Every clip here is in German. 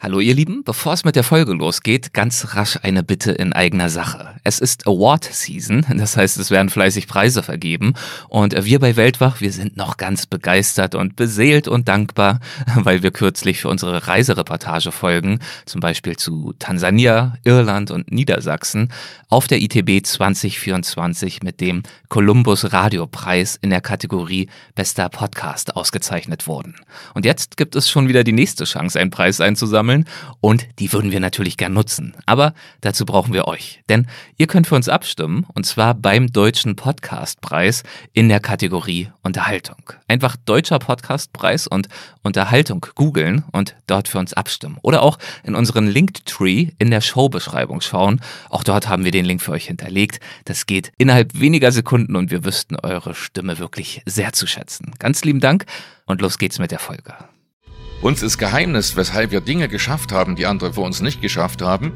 Hallo ihr Lieben, bevor es mit der Folge losgeht, ganz rasch eine Bitte in eigener Sache. Es ist Award Season, das heißt es werden fleißig Preise vergeben und wir bei Weltwach, wir sind noch ganz begeistert und beseelt und dankbar, weil wir kürzlich für unsere Reisereportage folgen, zum Beispiel zu Tansania, Irland und Niedersachsen, auf der ITB 2024 mit dem Columbus Radiopreis in der Kategorie Bester Podcast ausgezeichnet wurden. Und jetzt gibt es schon wieder die nächste Chance, einen Preis einzusammeln sammeln und die würden wir natürlich gern nutzen. Aber dazu brauchen wir euch, denn ihr könnt für uns abstimmen und zwar beim Deutschen Podcastpreis in der Kategorie Unterhaltung. Einfach Deutscher Podcastpreis und Unterhaltung googeln und dort für uns abstimmen. Oder auch in unseren Linktree in der Showbeschreibung schauen. Auch dort haben wir den Link für euch hinterlegt. Das geht innerhalb weniger Sekunden und wir wüssten eure Stimme wirklich sehr zu schätzen. Ganz lieben Dank und los geht's mit der Folge. Uns ist Geheimnis, weshalb wir Dinge geschafft haben, die andere vor uns nicht geschafft haben.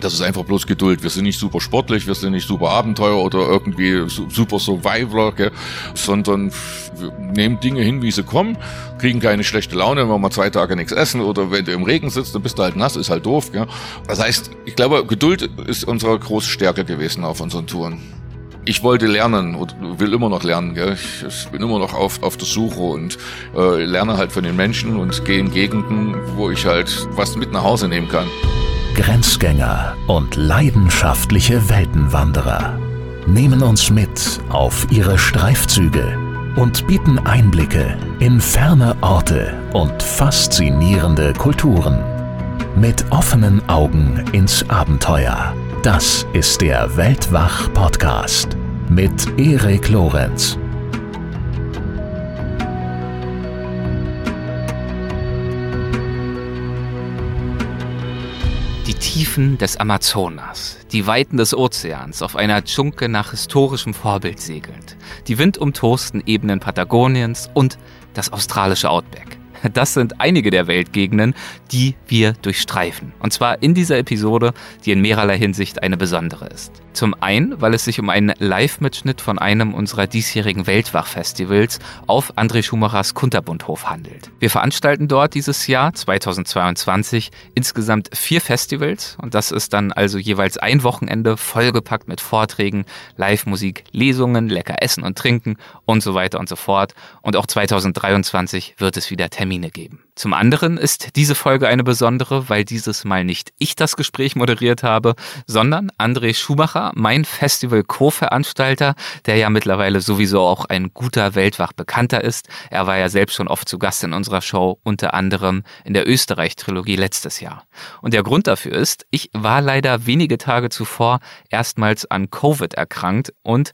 Das ist einfach bloß Geduld. Wir sind nicht super sportlich, wir sind nicht super Abenteuer oder irgendwie super Survivor, gell? sondern wir nehmen Dinge hin, wie sie kommen, kriegen keine schlechte Laune, wenn wir mal zwei Tage nichts essen oder wenn du im Regen sitzt, dann bist du halt nass, ist halt doof. Gell? Das heißt, ich glaube, Geduld ist unsere große Stärke gewesen auf unseren Touren ich wollte lernen und will immer noch lernen. Gell? Ich bin immer noch auf, auf der Suche und äh, lerne halt von den Menschen und gehe in Gegenden, wo ich halt was mit nach Hause nehmen kann. Grenzgänger und leidenschaftliche Weltenwanderer nehmen uns mit auf ihre Streifzüge und bieten Einblicke in ferne Orte und faszinierende Kulturen. Mit offenen Augen ins Abenteuer das ist der Weltwach-Podcast mit Erik Lorenz. Die Tiefen des Amazonas, die Weiten des Ozeans auf einer Dschunke nach historischem Vorbild segelnd, die windumtosten Ebenen Patagoniens und das australische Outback. Das sind einige der Weltgegenden, die wir durchstreifen. Und zwar in dieser Episode, die in mehrerlei Hinsicht eine besondere ist. Zum einen, weil es sich um einen Live-Mitschnitt von einem unserer diesjährigen Weltwach-Festivals auf André Schumachers Kunterbundhof handelt. Wir veranstalten dort dieses Jahr 2022 insgesamt vier Festivals und das ist dann also jeweils ein Wochenende vollgepackt mit Vorträgen, Live-Musik, Lesungen, lecker Essen und Trinken und so weiter und so fort. Und auch 2023 wird es wieder Termine geben. Zum anderen ist diese Folge eine besondere, weil dieses Mal nicht ich das Gespräch moderiert habe, sondern André Schumacher, mein Festival-Co-Veranstalter, der ja mittlerweile sowieso auch ein guter Weltwach bekannter ist. Er war ja selbst schon oft zu Gast in unserer Show, unter anderem in der Österreich-Trilogie letztes Jahr. Und der Grund dafür ist, ich war leider wenige Tage zuvor erstmals an Covid erkrankt und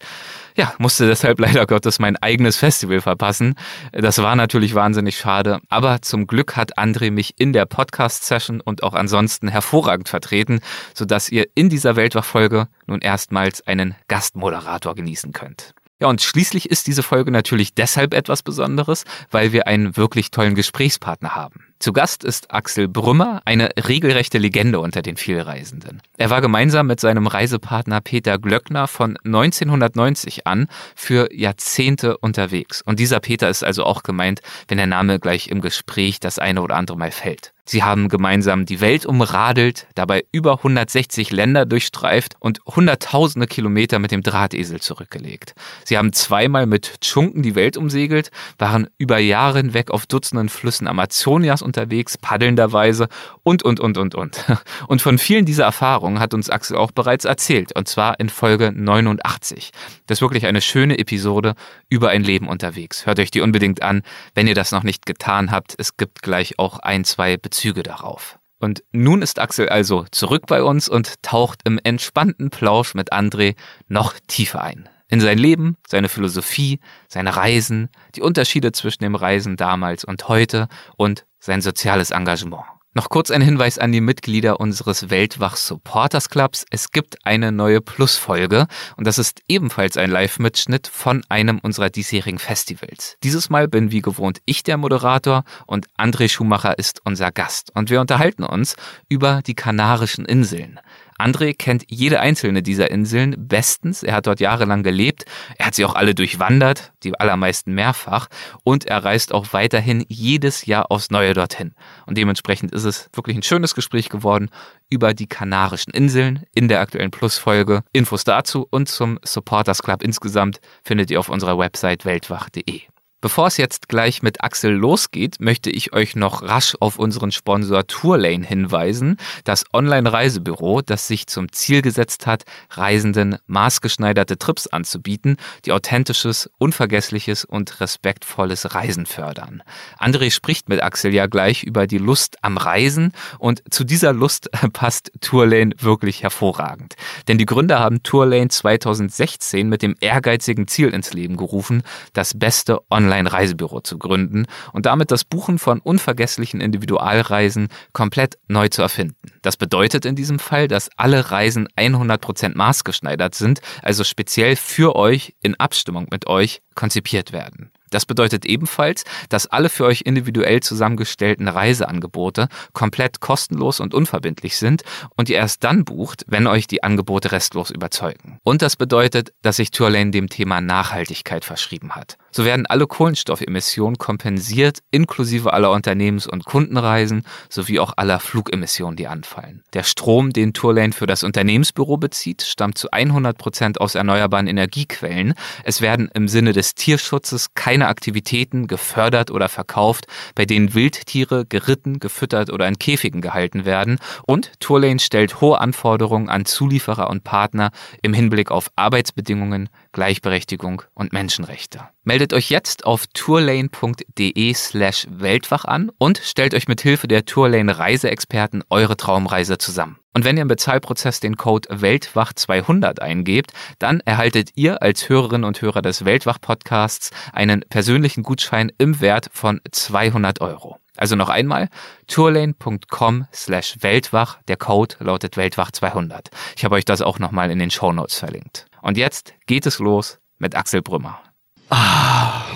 ja, musste deshalb leider Gottes mein eigenes Festival verpassen. Das war natürlich wahnsinnig schade, aber zum Glück hat André mich in der Podcast-Session und auch ansonsten hervorragend vertreten, sodass ihr in dieser Weltwachfolge nun erstmals einen Gastmoderator genießen könnt. Ja, und schließlich ist diese Folge natürlich deshalb etwas Besonderes, weil wir einen wirklich tollen Gesprächspartner haben. Zu Gast ist Axel Brümmer, eine regelrechte Legende unter den Vielreisenden. Er war gemeinsam mit seinem Reisepartner Peter Glöckner von 1990 an für Jahrzehnte unterwegs. Und dieser Peter ist also auch gemeint, wenn der Name gleich im Gespräch das eine oder andere Mal fällt. Sie haben gemeinsam die Welt umradelt, dabei über 160 Länder durchstreift und hunderttausende Kilometer mit dem Drahtesel zurückgelegt. Sie haben zweimal mit Tschunken die Welt umsegelt, waren über Jahre hinweg auf Dutzenden Flüssen Amazonias unterwegs, paddelnderweise und, und, und, und, und. Und von vielen dieser Erfahrungen hat uns Axel auch bereits erzählt, und zwar in Folge 89. Das ist wirklich eine schöne Episode über ein Leben unterwegs. Hört euch die unbedingt an, wenn ihr das noch nicht getan habt. Es gibt gleich auch ein, zwei Bezüge darauf. Und nun ist Axel also zurück bei uns und taucht im entspannten Plausch mit André noch tiefer ein in sein Leben, seine Philosophie, seine Reisen, die Unterschiede zwischen dem Reisen damals und heute und sein soziales Engagement. Noch kurz ein Hinweis an die Mitglieder unseres Weltwach Supporters Clubs. Es gibt eine neue Plus-Folge und das ist ebenfalls ein Live-Mitschnitt von einem unserer diesjährigen Festivals. Dieses Mal bin wie gewohnt ich der Moderator und André Schumacher ist unser Gast und wir unterhalten uns über die Kanarischen Inseln. André kennt jede einzelne dieser Inseln bestens. Er hat dort jahrelang gelebt. Er hat sie auch alle durchwandert, die allermeisten mehrfach. Und er reist auch weiterhin jedes Jahr aufs Neue dorthin. Und dementsprechend ist es wirklich ein schönes Gespräch geworden über die Kanarischen Inseln in der aktuellen Plus-Folge. Infos dazu und zum Supporters Club insgesamt findet ihr auf unserer Website weltwach.de. Bevor es jetzt gleich mit Axel losgeht, möchte ich euch noch rasch auf unseren Sponsor Tourlane hinweisen, das Online-Reisebüro, das sich zum Ziel gesetzt hat, Reisenden maßgeschneiderte Trips anzubieten, die authentisches, unvergessliches und respektvolles Reisen fördern. André spricht mit Axel ja gleich über die Lust am Reisen und zu dieser Lust passt Tourlane wirklich hervorragend. Denn die Gründer haben Tourlane 2016 mit dem ehrgeizigen Ziel ins Leben gerufen, das beste Online Online-Reisebüro zu gründen und damit das Buchen von unvergesslichen Individualreisen komplett neu zu erfinden. Das bedeutet in diesem Fall, dass alle Reisen 100% maßgeschneidert sind, also speziell für euch in Abstimmung mit euch konzipiert werden. Das bedeutet ebenfalls, dass alle für euch individuell zusammengestellten Reiseangebote komplett kostenlos und unverbindlich sind und ihr erst dann bucht, wenn euch die Angebote restlos überzeugen. Und das bedeutet, dass sich Tourlane dem Thema Nachhaltigkeit verschrieben hat. So werden alle Kohlenstoffemissionen kompensiert, inklusive aller Unternehmens- und Kundenreisen sowie auch aller Flugemissionen, die anfallen. Der Strom, den Tourlane für das Unternehmensbüro bezieht, stammt zu 100 Prozent aus erneuerbaren Energiequellen. Es werden im Sinne des Tierschutzes keine Aktivitäten gefördert oder verkauft, bei denen Wildtiere geritten, gefüttert oder in Käfigen gehalten werden. Und Tourlane stellt hohe Anforderungen an Zulieferer und Partner im Hinblick auf Arbeitsbedingungen, Gleichberechtigung und Menschenrechte. Meldet euch jetzt auf tourlane.de slash Weltwach an und stellt euch mit Hilfe der Tourlane Reiseexperten eure Traumreise zusammen. Und wenn ihr im Bezahlprozess den Code Weltwach200 eingebt, dann erhaltet ihr als Hörerinnen und Hörer des Weltwach-Podcasts einen persönlichen Gutschein im Wert von 200 Euro. Also noch einmal, tourlane.com slash Weltwach. Der Code lautet Weltwach200. Ich habe euch das auch nochmal in den Show Notes verlinkt. Und jetzt geht es los mit Axel Brümmer. Ah,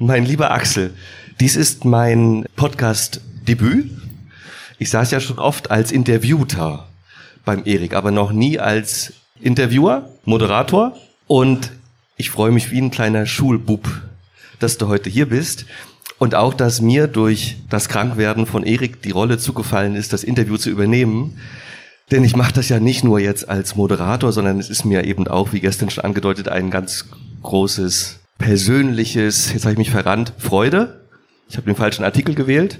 mein lieber Axel, dies ist mein Podcast-Debüt. Ich saß ja schon oft als Interviewter beim Erik, aber noch nie als Interviewer, Moderator. Und ich freue mich wie ein kleiner Schulbub, dass du heute hier bist. Und auch, dass mir durch das Krankwerden von Erik die Rolle zugefallen ist, das Interview zu übernehmen. Denn ich mache das ja nicht nur jetzt als Moderator, sondern es ist mir eben auch, wie gestern schon angedeutet, ein ganz großes persönliches, jetzt habe ich mich verrannt, Freude. Ich habe den falschen Artikel gewählt,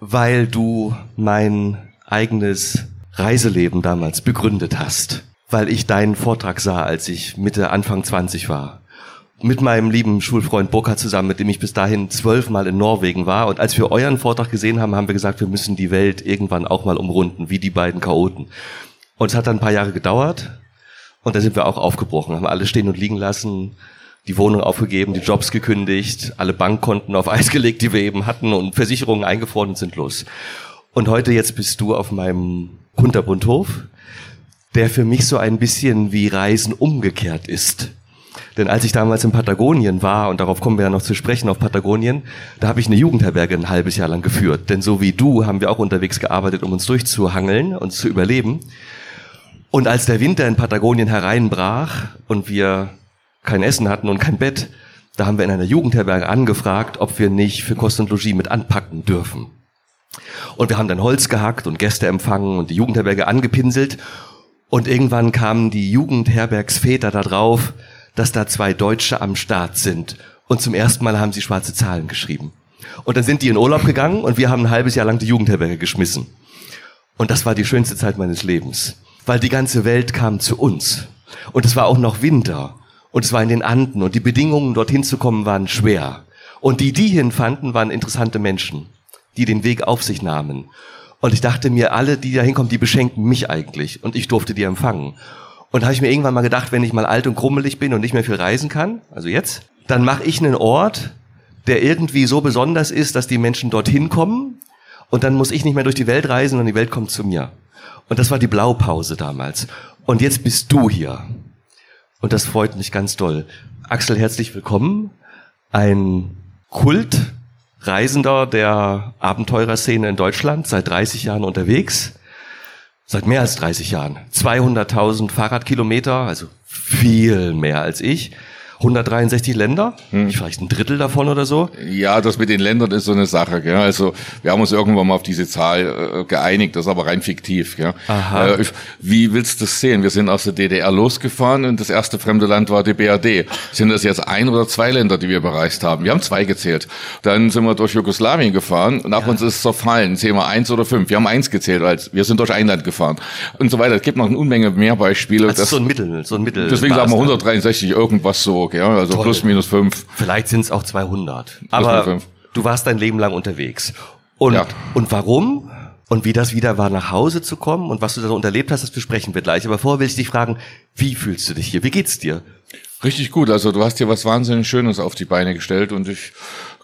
weil du mein eigenes Reiseleben damals begründet hast, weil ich deinen Vortrag sah, als ich Mitte, Anfang 20 war. Mit meinem lieben Schulfreund Burkhard zusammen, mit dem ich bis dahin zwölfmal in Norwegen war. Und als wir euren Vortrag gesehen haben, haben wir gesagt, wir müssen die Welt irgendwann auch mal umrunden, wie die beiden Chaoten. Und es hat dann ein paar Jahre gedauert. Und da sind wir auch aufgebrochen, haben alles stehen und liegen lassen, die Wohnung aufgegeben, die Jobs gekündigt, alle Bankkonten auf Eis gelegt, die wir eben hatten und Versicherungen eingefroren und sind los. Und heute jetzt bist du auf meinem Kunterbundhof, der für mich so ein bisschen wie Reisen umgekehrt ist. Denn als ich damals in Patagonien war, und darauf kommen wir ja noch zu sprechen auf Patagonien, da habe ich eine Jugendherberge ein halbes Jahr lang geführt. Denn so wie du haben wir auch unterwegs gearbeitet, um uns durchzuhangeln und zu überleben. Und als der Winter in Patagonien hereinbrach und wir kein Essen hatten und kein Bett, da haben wir in einer Jugendherberge angefragt, ob wir nicht für Kost und Logis mit anpacken dürfen. Und wir haben dann Holz gehackt und Gäste empfangen und die Jugendherberge angepinselt. Und irgendwann kamen die Jugendherbergsväter da drauf, dass da zwei Deutsche am Start sind. Und zum ersten Mal haben sie schwarze Zahlen geschrieben. Und dann sind die in Urlaub gegangen und wir haben ein halbes Jahr lang die Jugendherberge geschmissen. Und das war die schönste Zeit meines Lebens. Weil die ganze Welt kam zu uns. Und es war auch noch Winter. Und es war in den Anden und die Bedingungen, dorthin zu kommen, waren schwer. Und die, die hinfanden, waren interessante Menschen, die den Weg auf sich nahmen. Und ich dachte mir, alle, die da hinkommen, die beschenken mich eigentlich. Und ich durfte die empfangen. Und habe ich mir irgendwann mal gedacht, wenn ich mal alt und krummelig bin und nicht mehr viel reisen kann, also jetzt, dann mache ich einen Ort, der irgendwie so besonders ist, dass die Menschen dorthin kommen. Und dann muss ich nicht mehr durch die Welt reisen und die Welt kommt zu mir. Und das war die Blaupause damals. Und jetzt bist du hier. Und das freut mich ganz doll. Axel, herzlich willkommen. Ein Kultreisender der Abenteurerszene in Deutschland, seit 30 Jahren unterwegs. Seit mehr als 30 Jahren. 200.000 Fahrradkilometer, also viel mehr als ich. 163 Länder, hm. vielleicht ein Drittel davon oder so. Ja, das mit den Ländern ist so eine Sache. Gell? Also wir haben uns irgendwann mal auf diese Zahl äh, geeinigt, das ist aber rein fiktiv. Gell? Aha. Äh, wie willst du das sehen? Wir sind aus der DDR losgefahren und das erste fremde Land war die BRD. Sind das jetzt ein oder zwei Länder, die wir bereist haben? Wir haben zwei gezählt. Dann sind wir durch Jugoslawien gefahren und nach ja. uns ist es zerfallen. Zählen wir eins oder fünf. Wir haben eins gezählt, als wir sind durch ein Land gefahren und so weiter. Es gibt noch eine Unmenge mehr Beispiele. Also das, so ein Mittel, so ein Mittel. Deswegen sagen wir 163 irgendwas so ja, also Toll. plus minus fünf. Vielleicht sind es auch 200. Aber du warst dein Leben lang unterwegs. Und, ja. und warum? Und wie das wieder war, nach Hause zu kommen und was du da so unterlebt hast, das besprechen wir gleich. Aber vorher will ich dich fragen, wie fühlst du dich hier? Wie geht's dir? Richtig gut. Also du hast dir was wahnsinnig Schönes auf die Beine gestellt und ich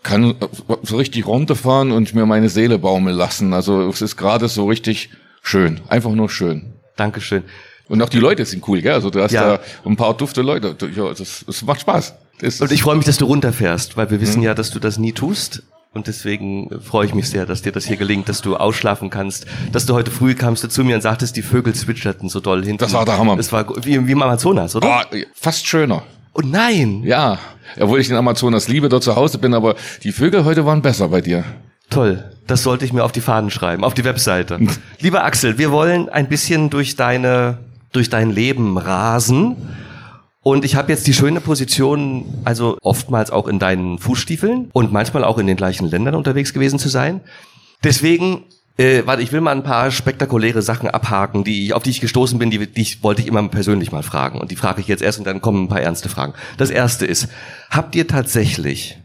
kann so richtig runterfahren und mir meine Seele baumeln lassen. Also es ist gerade so richtig schön. Einfach nur schön. Dankeschön. Und auch die Leute sind cool, gell? Also du hast ja. da ein paar dufte Leute. Ja, das, das macht Spaß. Das und ich freue mich, dass du runterfährst, weil wir wissen hm. ja, dass du das nie tust. Und deswegen freue ich mich sehr, dass dir das hier gelingt, dass du ausschlafen kannst. Dass du heute früh kamst du zu mir und sagtest, die Vögel zwitscherten so doll hinten. Das war der Hammer. Das war wie, wie im Amazonas, oder? Oh, fast schöner. Und oh nein! Ja, obwohl ich den Amazonas liebe, dort zu Hause bin, aber die Vögel heute waren besser bei dir. Toll, das sollte ich mir auf die Fahnen schreiben, auf die Webseite. Lieber Axel, wir wollen ein bisschen durch deine durch dein Leben rasen. Und ich habe jetzt die schöne Position, also oftmals auch in deinen Fußstiefeln und manchmal auch in den gleichen Ländern unterwegs gewesen zu sein. Deswegen, äh, warte, ich will mal ein paar spektakuläre Sachen abhaken, die ich, auf die ich gestoßen bin, die, die ich, wollte ich immer persönlich mal fragen. Und die frage ich jetzt erst und dann kommen ein paar ernste Fragen. Das erste ist, habt ihr tatsächlich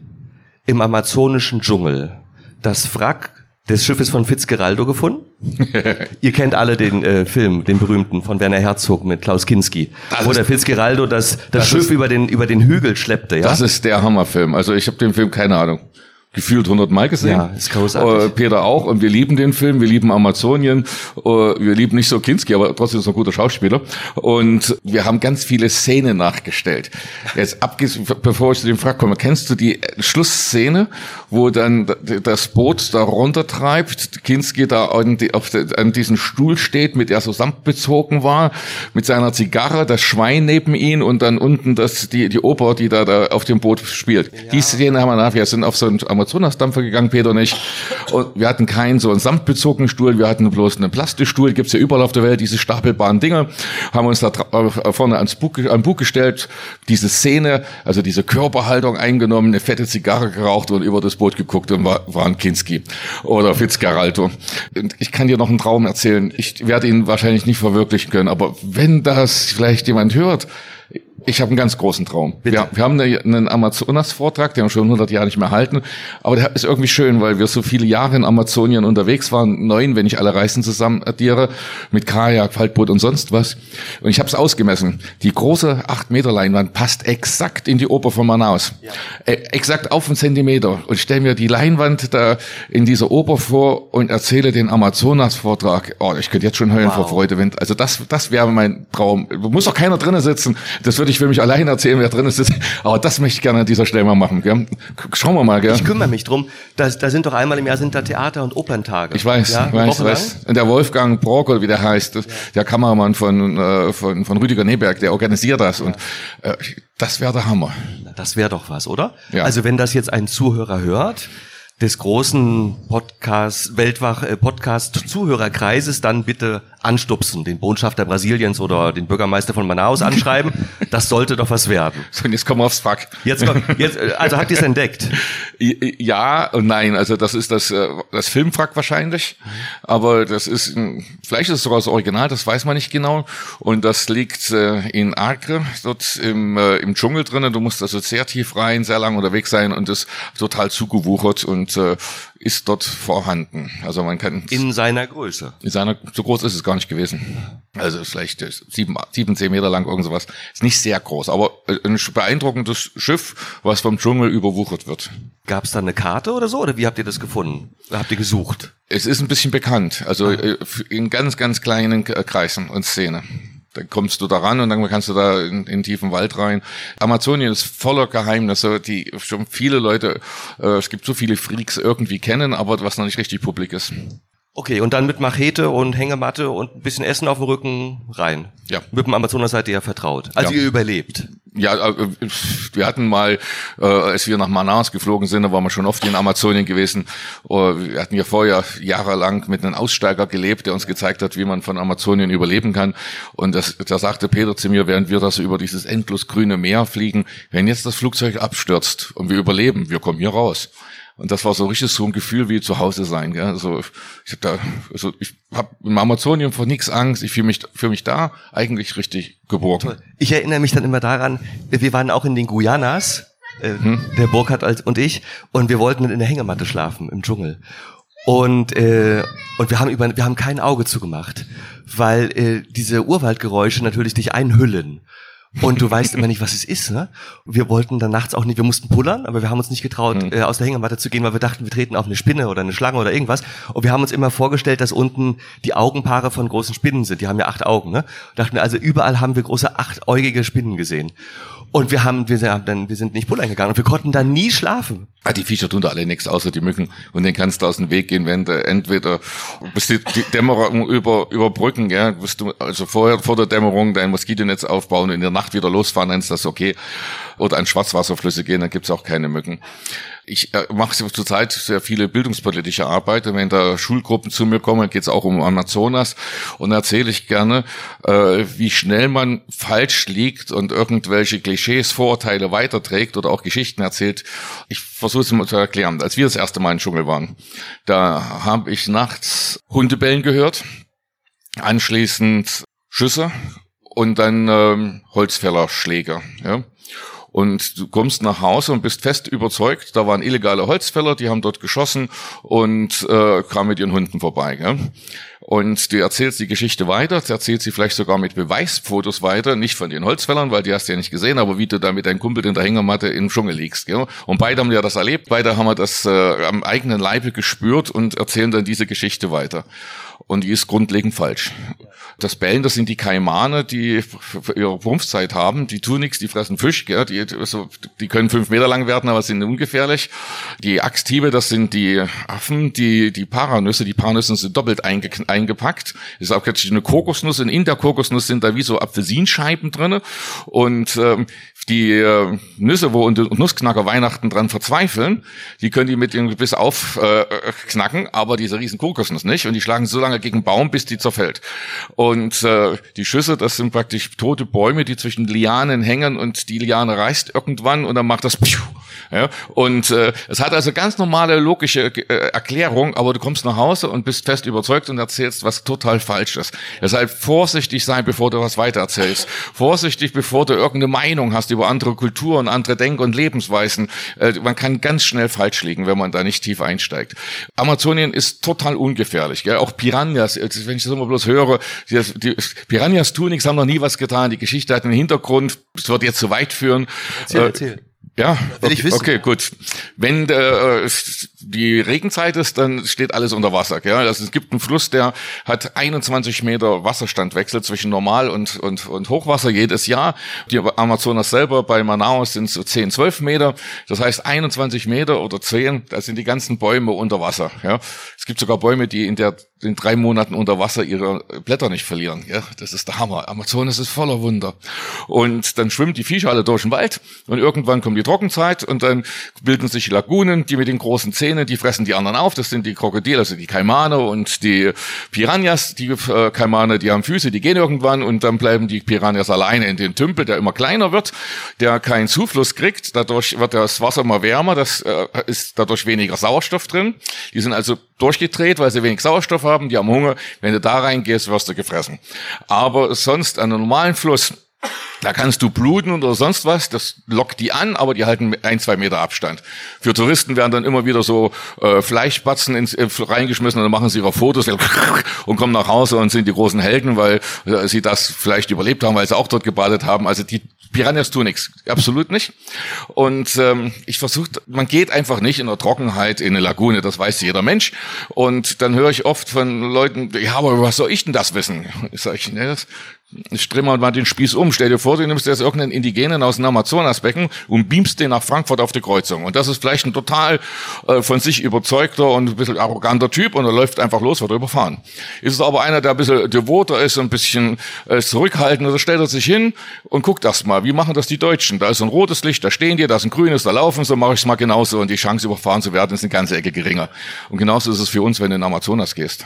im amazonischen Dschungel das Wrack des Schiffes von Fitzgeraldo gefunden. Ihr kennt alle den äh, Film, den berühmten von Werner Herzog mit Klaus Kinski, das wo der Fitzgeraldo das, das, das Schiff ist, über den über den Hügel schleppte. Ja? Das ist der Hammerfilm. Also ich habe den Film keine Ahnung gefühlt 100 Mal gesehen. Ja, ist großartig. Äh, Peter auch und wir lieben den Film, wir lieben Amazonien, äh, wir lieben nicht so Kinski, aber trotzdem ist er ein guter Schauspieler und wir haben ganz viele Szenen nachgestellt. Jetzt abgesehen, bevor ich zu dem Frage komme, kennst du die Schlussszene, wo dann das Boot da runtertreibt, Kinski da an, die, auf de, an diesem Stuhl steht, mit der so samtbezogen war, mit seiner Zigarre, das Schwein neben ihn und dann unten das die die Oper, die da, da auf dem Boot spielt. Ja. Die Szene haben wir nach, wir sind auf so einem Amazonasdampfer gegangen, Peter und ich. Und wir hatten keinen so einen samtbezogenen Stuhl, wir hatten bloß einen Plastikstuhl, gibt's ja überall auf der Welt, diese stapelbaren Dinger. Haben uns da vorne ans Buch, an Buch gestellt, diese Szene, also diese Körperhaltung eingenommen, eine fette Zigarre geraucht und über das Boot geguckt und war, waren Kinski oder Fitzgeraldo. Und ich kann dir noch einen Traum erzählen. Ich werde ihn wahrscheinlich nicht verwirklichen können, aber wenn das vielleicht jemand hört, ich habe einen ganz großen Traum. Wir, wir, haben einen Amazonas-Vortrag, den wir schon 100 Jahre nicht mehr halten, aber der ist irgendwie schön, weil wir so viele Jahre in Amazonien unterwegs waren, neun, wenn ich alle Reisen zusammen addiere, mit Kajak, Faltboot und sonst was. Und ich habe es ausgemessen. Die große 8 Meter Leinwand passt exakt in die Oper von Manaus. Ja. Äh, exakt auf einen Zentimeter. Und stelle mir die Leinwand da in dieser Oper vor und erzähle den Amazonas-Vortrag. Oh, ich könnte jetzt schon heulen wow. vor Freude. Wenn, also das, das wäre mein Traum. Muss doch keiner drinnen sitzen. Das würde ich will mich allein erzählen, wer drin ist. Aber das möchte ich gerne an dieser Stelle mal machen. Gell? Schauen wir mal. Gell? Ich kümmere mich drum. Da, da sind doch einmal im Jahr sind da Theater- und Operntage. Ich weiß, ja, weiß, weiß. Der Wolfgang Brock, oder wie der heißt, ja. der Kameramann von, äh, von, von Rüdiger Neberg, der organisiert das. Ja. Und äh, das wäre der Hammer. Das wäre doch was, oder? Ja. Also wenn das jetzt ein Zuhörer hört, des großen Podcast, Weltwach äh, Podcast Zuhörerkreises dann bitte anstupsen, den Botschafter Brasiliens oder den Bürgermeister von Manaus anschreiben. Das sollte doch was werden. So, und jetzt kommen wir aufs Frack. Jetzt, jetzt äh, also habt ihr es entdeckt? Ja und nein. Also das ist das, äh, das Filmfrack wahrscheinlich. Aber das ist, vielleicht ist es sogar das Original, das weiß man nicht genau. Und das liegt in Acre, dort im, im Dschungel drinnen. Du musst also sehr tief rein, sehr lang unterwegs sein und ist total zugewuchert und äh, ist dort vorhanden. Also man kann in seiner Größe. In seiner so groß ist es gar nicht gewesen. Also vielleicht äh, sieben, sieben, zehn Meter lang irgend sowas. Ist nicht sehr groß, aber äh, ein beeindruckendes Schiff, was vom Dschungel überwuchert wird. Gab es da eine Karte oder so? Oder wie habt ihr das gefunden? Habt ihr gesucht? Es ist ein bisschen bekannt. Also ah. in ganz, ganz kleinen Kreisen und Szene. Dann kommst du da ran und dann kannst du da in, in tiefen Wald rein. Amazonien ist voller Geheimnisse, die schon viele Leute, äh, es gibt so viele Freaks irgendwie kennen, aber was noch nicht richtig publik ist. Okay, und dann mit Machete und Hängematte und ein bisschen Essen auf dem Rücken rein. Ja. Mit dem Amazonas seid ihr ja vertraut. Also Ja. ihr überlebt. Ja, äh, wir hatten mal, äh, als wir nach Manaus geflogen sind, da waren wir schon oft in Amazonien gewesen. Äh, Wir hatten ja vorher jahrelang mit einem Aussteiger gelebt, der uns gezeigt hat, wie man von Amazonien überleben kann. Und das, da sagte Peter zu mir, während wir da so über dieses endlos grüne Meer fliegen, wenn jetzt das Flugzeug abstürzt und wir überleben, wir kommen hier raus. Und das war so richtig so ein Gefühl wie zu Hause sein. Gell? Also ich habe da, also ich habe im Amazonien vor nichts Angst. Ich fühle mich, fühle mich da eigentlich richtig geborgen. Ich erinnere mich dann immer daran, wir waren auch in den Guyanas, äh, der Burkhardt als, und ich, und wir wollten in der Hängematte schlafen im Dschungel. Und, äh, und wir haben über, wir haben kein Auge zugemacht, weil äh, diese Urwaldgeräusche natürlich dich einhüllen. Und du weißt immer nicht, was es ist. Ne? Wir wollten dann nachts auch nicht, wir mussten pullern, aber wir haben uns nicht getraut, äh, aus der Hängematte zu gehen, weil wir dachten, wir treten auf eine Spinne oder eine Schlange oder irgendwas. Und wir haben uns immer vorgestellt, dass unten die Augenpaare von großen Spinnen sind. Die haben ja acht Augen. Ne? Dachten, also überall haben wir große achtäugige Spinnen gesehen. Und wir haben, wir sind, dann, wir sind nicht pullern gegangen und wir konnten dann nie schlafen. Ah, die Viecher tun da alle nichts, außer die Mücken. Und den kannst du aus dem Weg gehen, wenn du entweder bis die, die Dämmerung über, überbrücken, ja, bist du also vorher vor der Dämmerung dein Moskitonetz aufbauen und in der Nacht wieder losfahren, dann ist das okay. Oder an Schwarzwasserflüsse gehen, dann gibt's auch keine Mücken. Ich äh, mache zurzeit sehr viele bildungspolitische Arbeit. Und wenn da Schulgruppen zu mir kommen, geht's auch um Amazonas. Und erzähle ich gerne, äh, wie schnell man falsch liegt und irgendwelche Klischees, Vorurteile weiterträgt oder auch Geschichten erzählt. Ich versuche es mal zu erklären. Als wir das erste Mal im Dschungel waren, da habe ich nachts Hundebellen gehört, anschließend Schüsse und dann ähm, Holzfällerschläge. Ja? Und du kommst nach Hause und bist fest überzeugt, da waren illegale Holzfäller, die haben dort geschossen und äh, kamen mit ihren Hunden vorbei. Gell? Und du erzählst die Geschichte weiter, du erzählst sie vielleicht sogar mit Beweisfotos weiter, nicht von den Holzfällern, weil die hast du ja nicht gesehen, aber wie du da mit deinem Kumpel in der Hängematte im Dschungel liegst. Gell? Und beide haben ja das erlebt, beide haben das äh, am eigenen Leibe gespürt und erzählen dann diese Geschichte weiter. Und die ist grundlegend falsch. Das Bellen, das sind die Kaimane, die ihre Rumpfzeit haben. Die tun nichts, die fressen Fisch. Gell? Die, also, die können fünf Meter lang werden, aber sind ungefährlich. Die Axthiebe, das sind die Affen. Die, die Paranüsse, die Paranüsse sind doppelt einge, eingepackt. Das ist auch plötzlich eine Kokosnuss. Und in der Kokosnuss sind da wie so Apfelsinscheiben drinne. Und ähm, die äh, Nüsse, wo und Nussknacker Weihnachten dran verzweifeln, die können die mit dem Gebiss aufknacken, äh, knacken, aber diese riesen Kokosnuss nicht. Und die schlagen so lange gegen den Baum, bis die zerfällt. Und äh, die Schüsse, das sind praktisch tote Bäume, die zwischen Lianen hängen und die Liane reißt irgendwann und dann macht das Piu. Ja, und äh, es hat also ganz normale logische äh, Erklärung, aber du kommst nach Hause und bist fest überzeugt und erzählst was total falsch ist. Deshalb vorsichtig sein, bevor du was weitererzählst. Vorsichtig, bevor du irgendeine Meinung hast über andere Kulturen, andere Denk- und Lebensweisen. Äh, man kann ganz schnell falsch liegen, wenn man da nicht tief einsteigt. Amazonien ist total ungefährlich. Gell? Auch Piranhas, wenn ich das immer bloß höre, die, die Piranhas tun nichts, haben noch nie was getan. Die Geschichte hat einen Hintergrund. Es wird jetzt zu weit führen. Erzähl, Äh, erzähl. Ja, okay, okay, gut. Wenn äh, die Regenzeit ist, dann steht alles unter Wasser. Gell? Also es gibt einen Fluss, der hat 21 Meter Wasserstandwechsel zwischen Normal- und, und, und Hochwasser jedes Jahr. Die Amazonas selber bei Manaus sind so 10, 12 Meter. Das heißt 21 Meter oder 10, da sind die ganzen Bäume unter Wasser. Ja? Es gibt sogar Bäume, die in der in drei Monaten unter Wasser ihre Blätter nicht verlieren. Ja? Das ist der Hammer. Amazonas ist voller Wunder. Und dann schwimmen die Viecher alle durch den Wald und irgendwann kommt die Trockenzeit und dann bilden sich Lagunen, die mit den großen Zähnen, die fressen die anderen auf. Das sind die Krokodile, also die Kaimane und die Piranhas. Die äh, Kaimane, die haben Füße, die gehen irgendwann und dann bleiben die Piranhas alleine in den Tümpel, der immer kleiner wird, der keinen Zufluss kriegt. Dadurch wird das Wasser immer wärmer, das äh, ist dadurch weniger Sauerstoff drin. Die sind also durchgedreht, weil sie wenig Sauerstoff haben, die haben Hunger. Wenn du da reingehst, wirst du gefressen. Aber sonst an einem normalen Fluss, da kannst du bluten oder sonst was, das lockt die an, aber die halten ein, zwei Meter Abstand. Für Touristen werden dann immer wieder so äh, Fleischspatzen ins, äh, reingeschmissen und dann machen sie ihre Fotos und kommen nach Hause und sind die großen Helden, weil äh, sie das vielleicht überlebt haben, weil sie auch dort gebadet haben. Also die Piranhas tun nichts, absolut nicht. Und ähm, ich versuche, man geht einfach nicht in der Trockenheit in eine Lagune, das weiß jeder Mensch. Und dann höre ich oft von Leuten, ja, aber was soll ich denn das wissen? Ich sage, ne, das Ich drehe mal den Spieß um. Stell dir vor, du nimmst jetzt irgendeinen Indigenen aus dem Amazonasbecken und beamst den nach Frankfurt auf die Kreuzung. Und das ist vielleicht ein total äh, von sich überzeugter und ein bisschen arroganter Typ und er läuft einfach los, wird überfahren. Ist es aber einer, der ein bisschen devoter ist, ein bisschen äh, zurückhaltender, da stellt er sich hin und guckt erst mal, wie machen das die Deutschen? Da ist ein rotes Licht, da stehen die, da ist ein grünes, da laufen sie, mache ich es mal genauso und die Chance überfahren zu werden ist eine ganze Ecke geringer. Und genauso ist es für uns, wenn du in Amazonas gehst.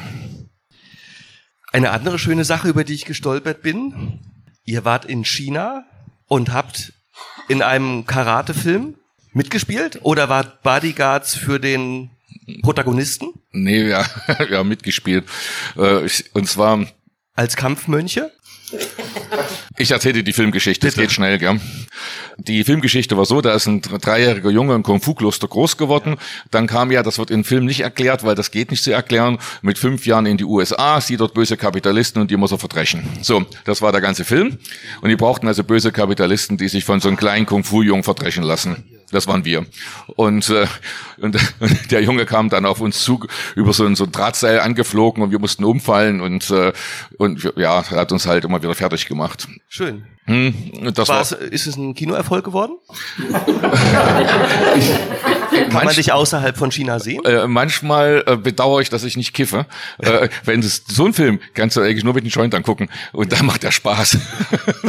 Eine andere schöne Sache, über die ich gestolpert bin. Ihr wart in China und habt in einem Karate-Film mitgespielt oder wart Bodyguards für den Protagonisten? Nee, wir, wir haben mitgespielt. Äh, Und zwar Als Kampfmönche? Ich erzähle die Filmgeschichte, es geht schnell, gell? Die Filmgeschichte war so, da ist ein dreijähriger Junge im Kung-Fu-Kloster groß geworden. Dann kam ja, das wird im Film nicht erklärt, weil das geht nicht zu erklären, mit fünf Jahren in die USA, sieht dort böse Kapitalisten und die muss er verdreschen. So, das war der ganze Film. Und die brauchten also böse Kapitalisten, die sich von so einem kleinen Kung-Fu-Jungen verdreschen lassen. Das waren wir. Und, äh, und, der Junge kam dann auf uns zu, über so ein, so ein Drahtseil angeflogen und wir mussten umfallen und, äh, und ja, er hat uns halt immer wieder fertig gemacht. Schön. Hm, das War war, es, ist es ein Kinoerfolg geworden? Kann man Manch- dich außerhalb von China sehen? äh, manchmal äh, bedauere ich, dass ich nicht kiffe. Äh, wenn es so ein Film kannst du eigentlich nur mit den Joint angucken und da macht der Spaß.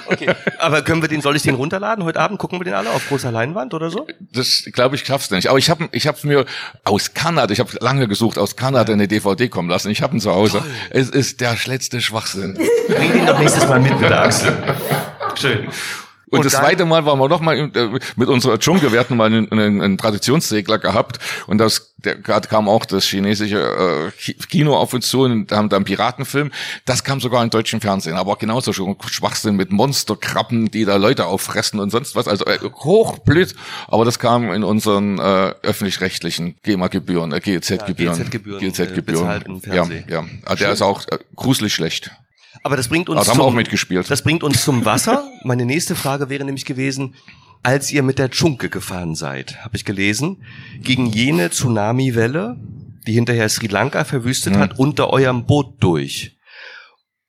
Okay. Aber können wir den, soll ich den runterladen heute Abend? Gucken wir den alle auf großer Leinwand oder so? Das glaube ich schaff's nicht. Aber ich habe ich habe mir aus Kanada, ich habe lange gesucht, aus Kanada eine DVD kommen lassen. Ich habe ihn zu Hause. Es ist der letzte Schwachsinn. Bring den doch nächstes Mal mit, bitte, Axel. Schön. Und, Und das dann- zweite Mal waren wir noch mal äh, mit unserer Dschungel, wir hatten mal einen, einen, einen Traditionssegler gehabt und das der, grad kam auch das chinesische äh, Ki- Kino auf uns zu und haben da einen Piratenfilm. Das kam sogar im deutschen Fernsehen, aber genauso schon Schwachsinn mit Monsterkrabben, die da Leute auffressen und sonst was. Also äh, hochblöd, aber das kam in unseren äh, öffentlich-rechtlichen GEMA-Gebühren, äh, GEZ-Gebühren, Ja, GEZ-Gebühren, äh, GEZ-Gebühren. Ja, Fernseh. ja. Ah, Der ist auch äh, gruselig schlecht. Aber das bringt uns Aber haben wir zum, auch mitgespielt. Das bringt uns zum Wasser. Meine nächste Frage wäre nämlich gewesen, als ihr mit der Dschunke gefahren seid, habe ich gelesen, gegen jene Tsunami-Welle, die hinterher Sri Lanka verwüstet Mhm. hat, unter eurem Boot durch.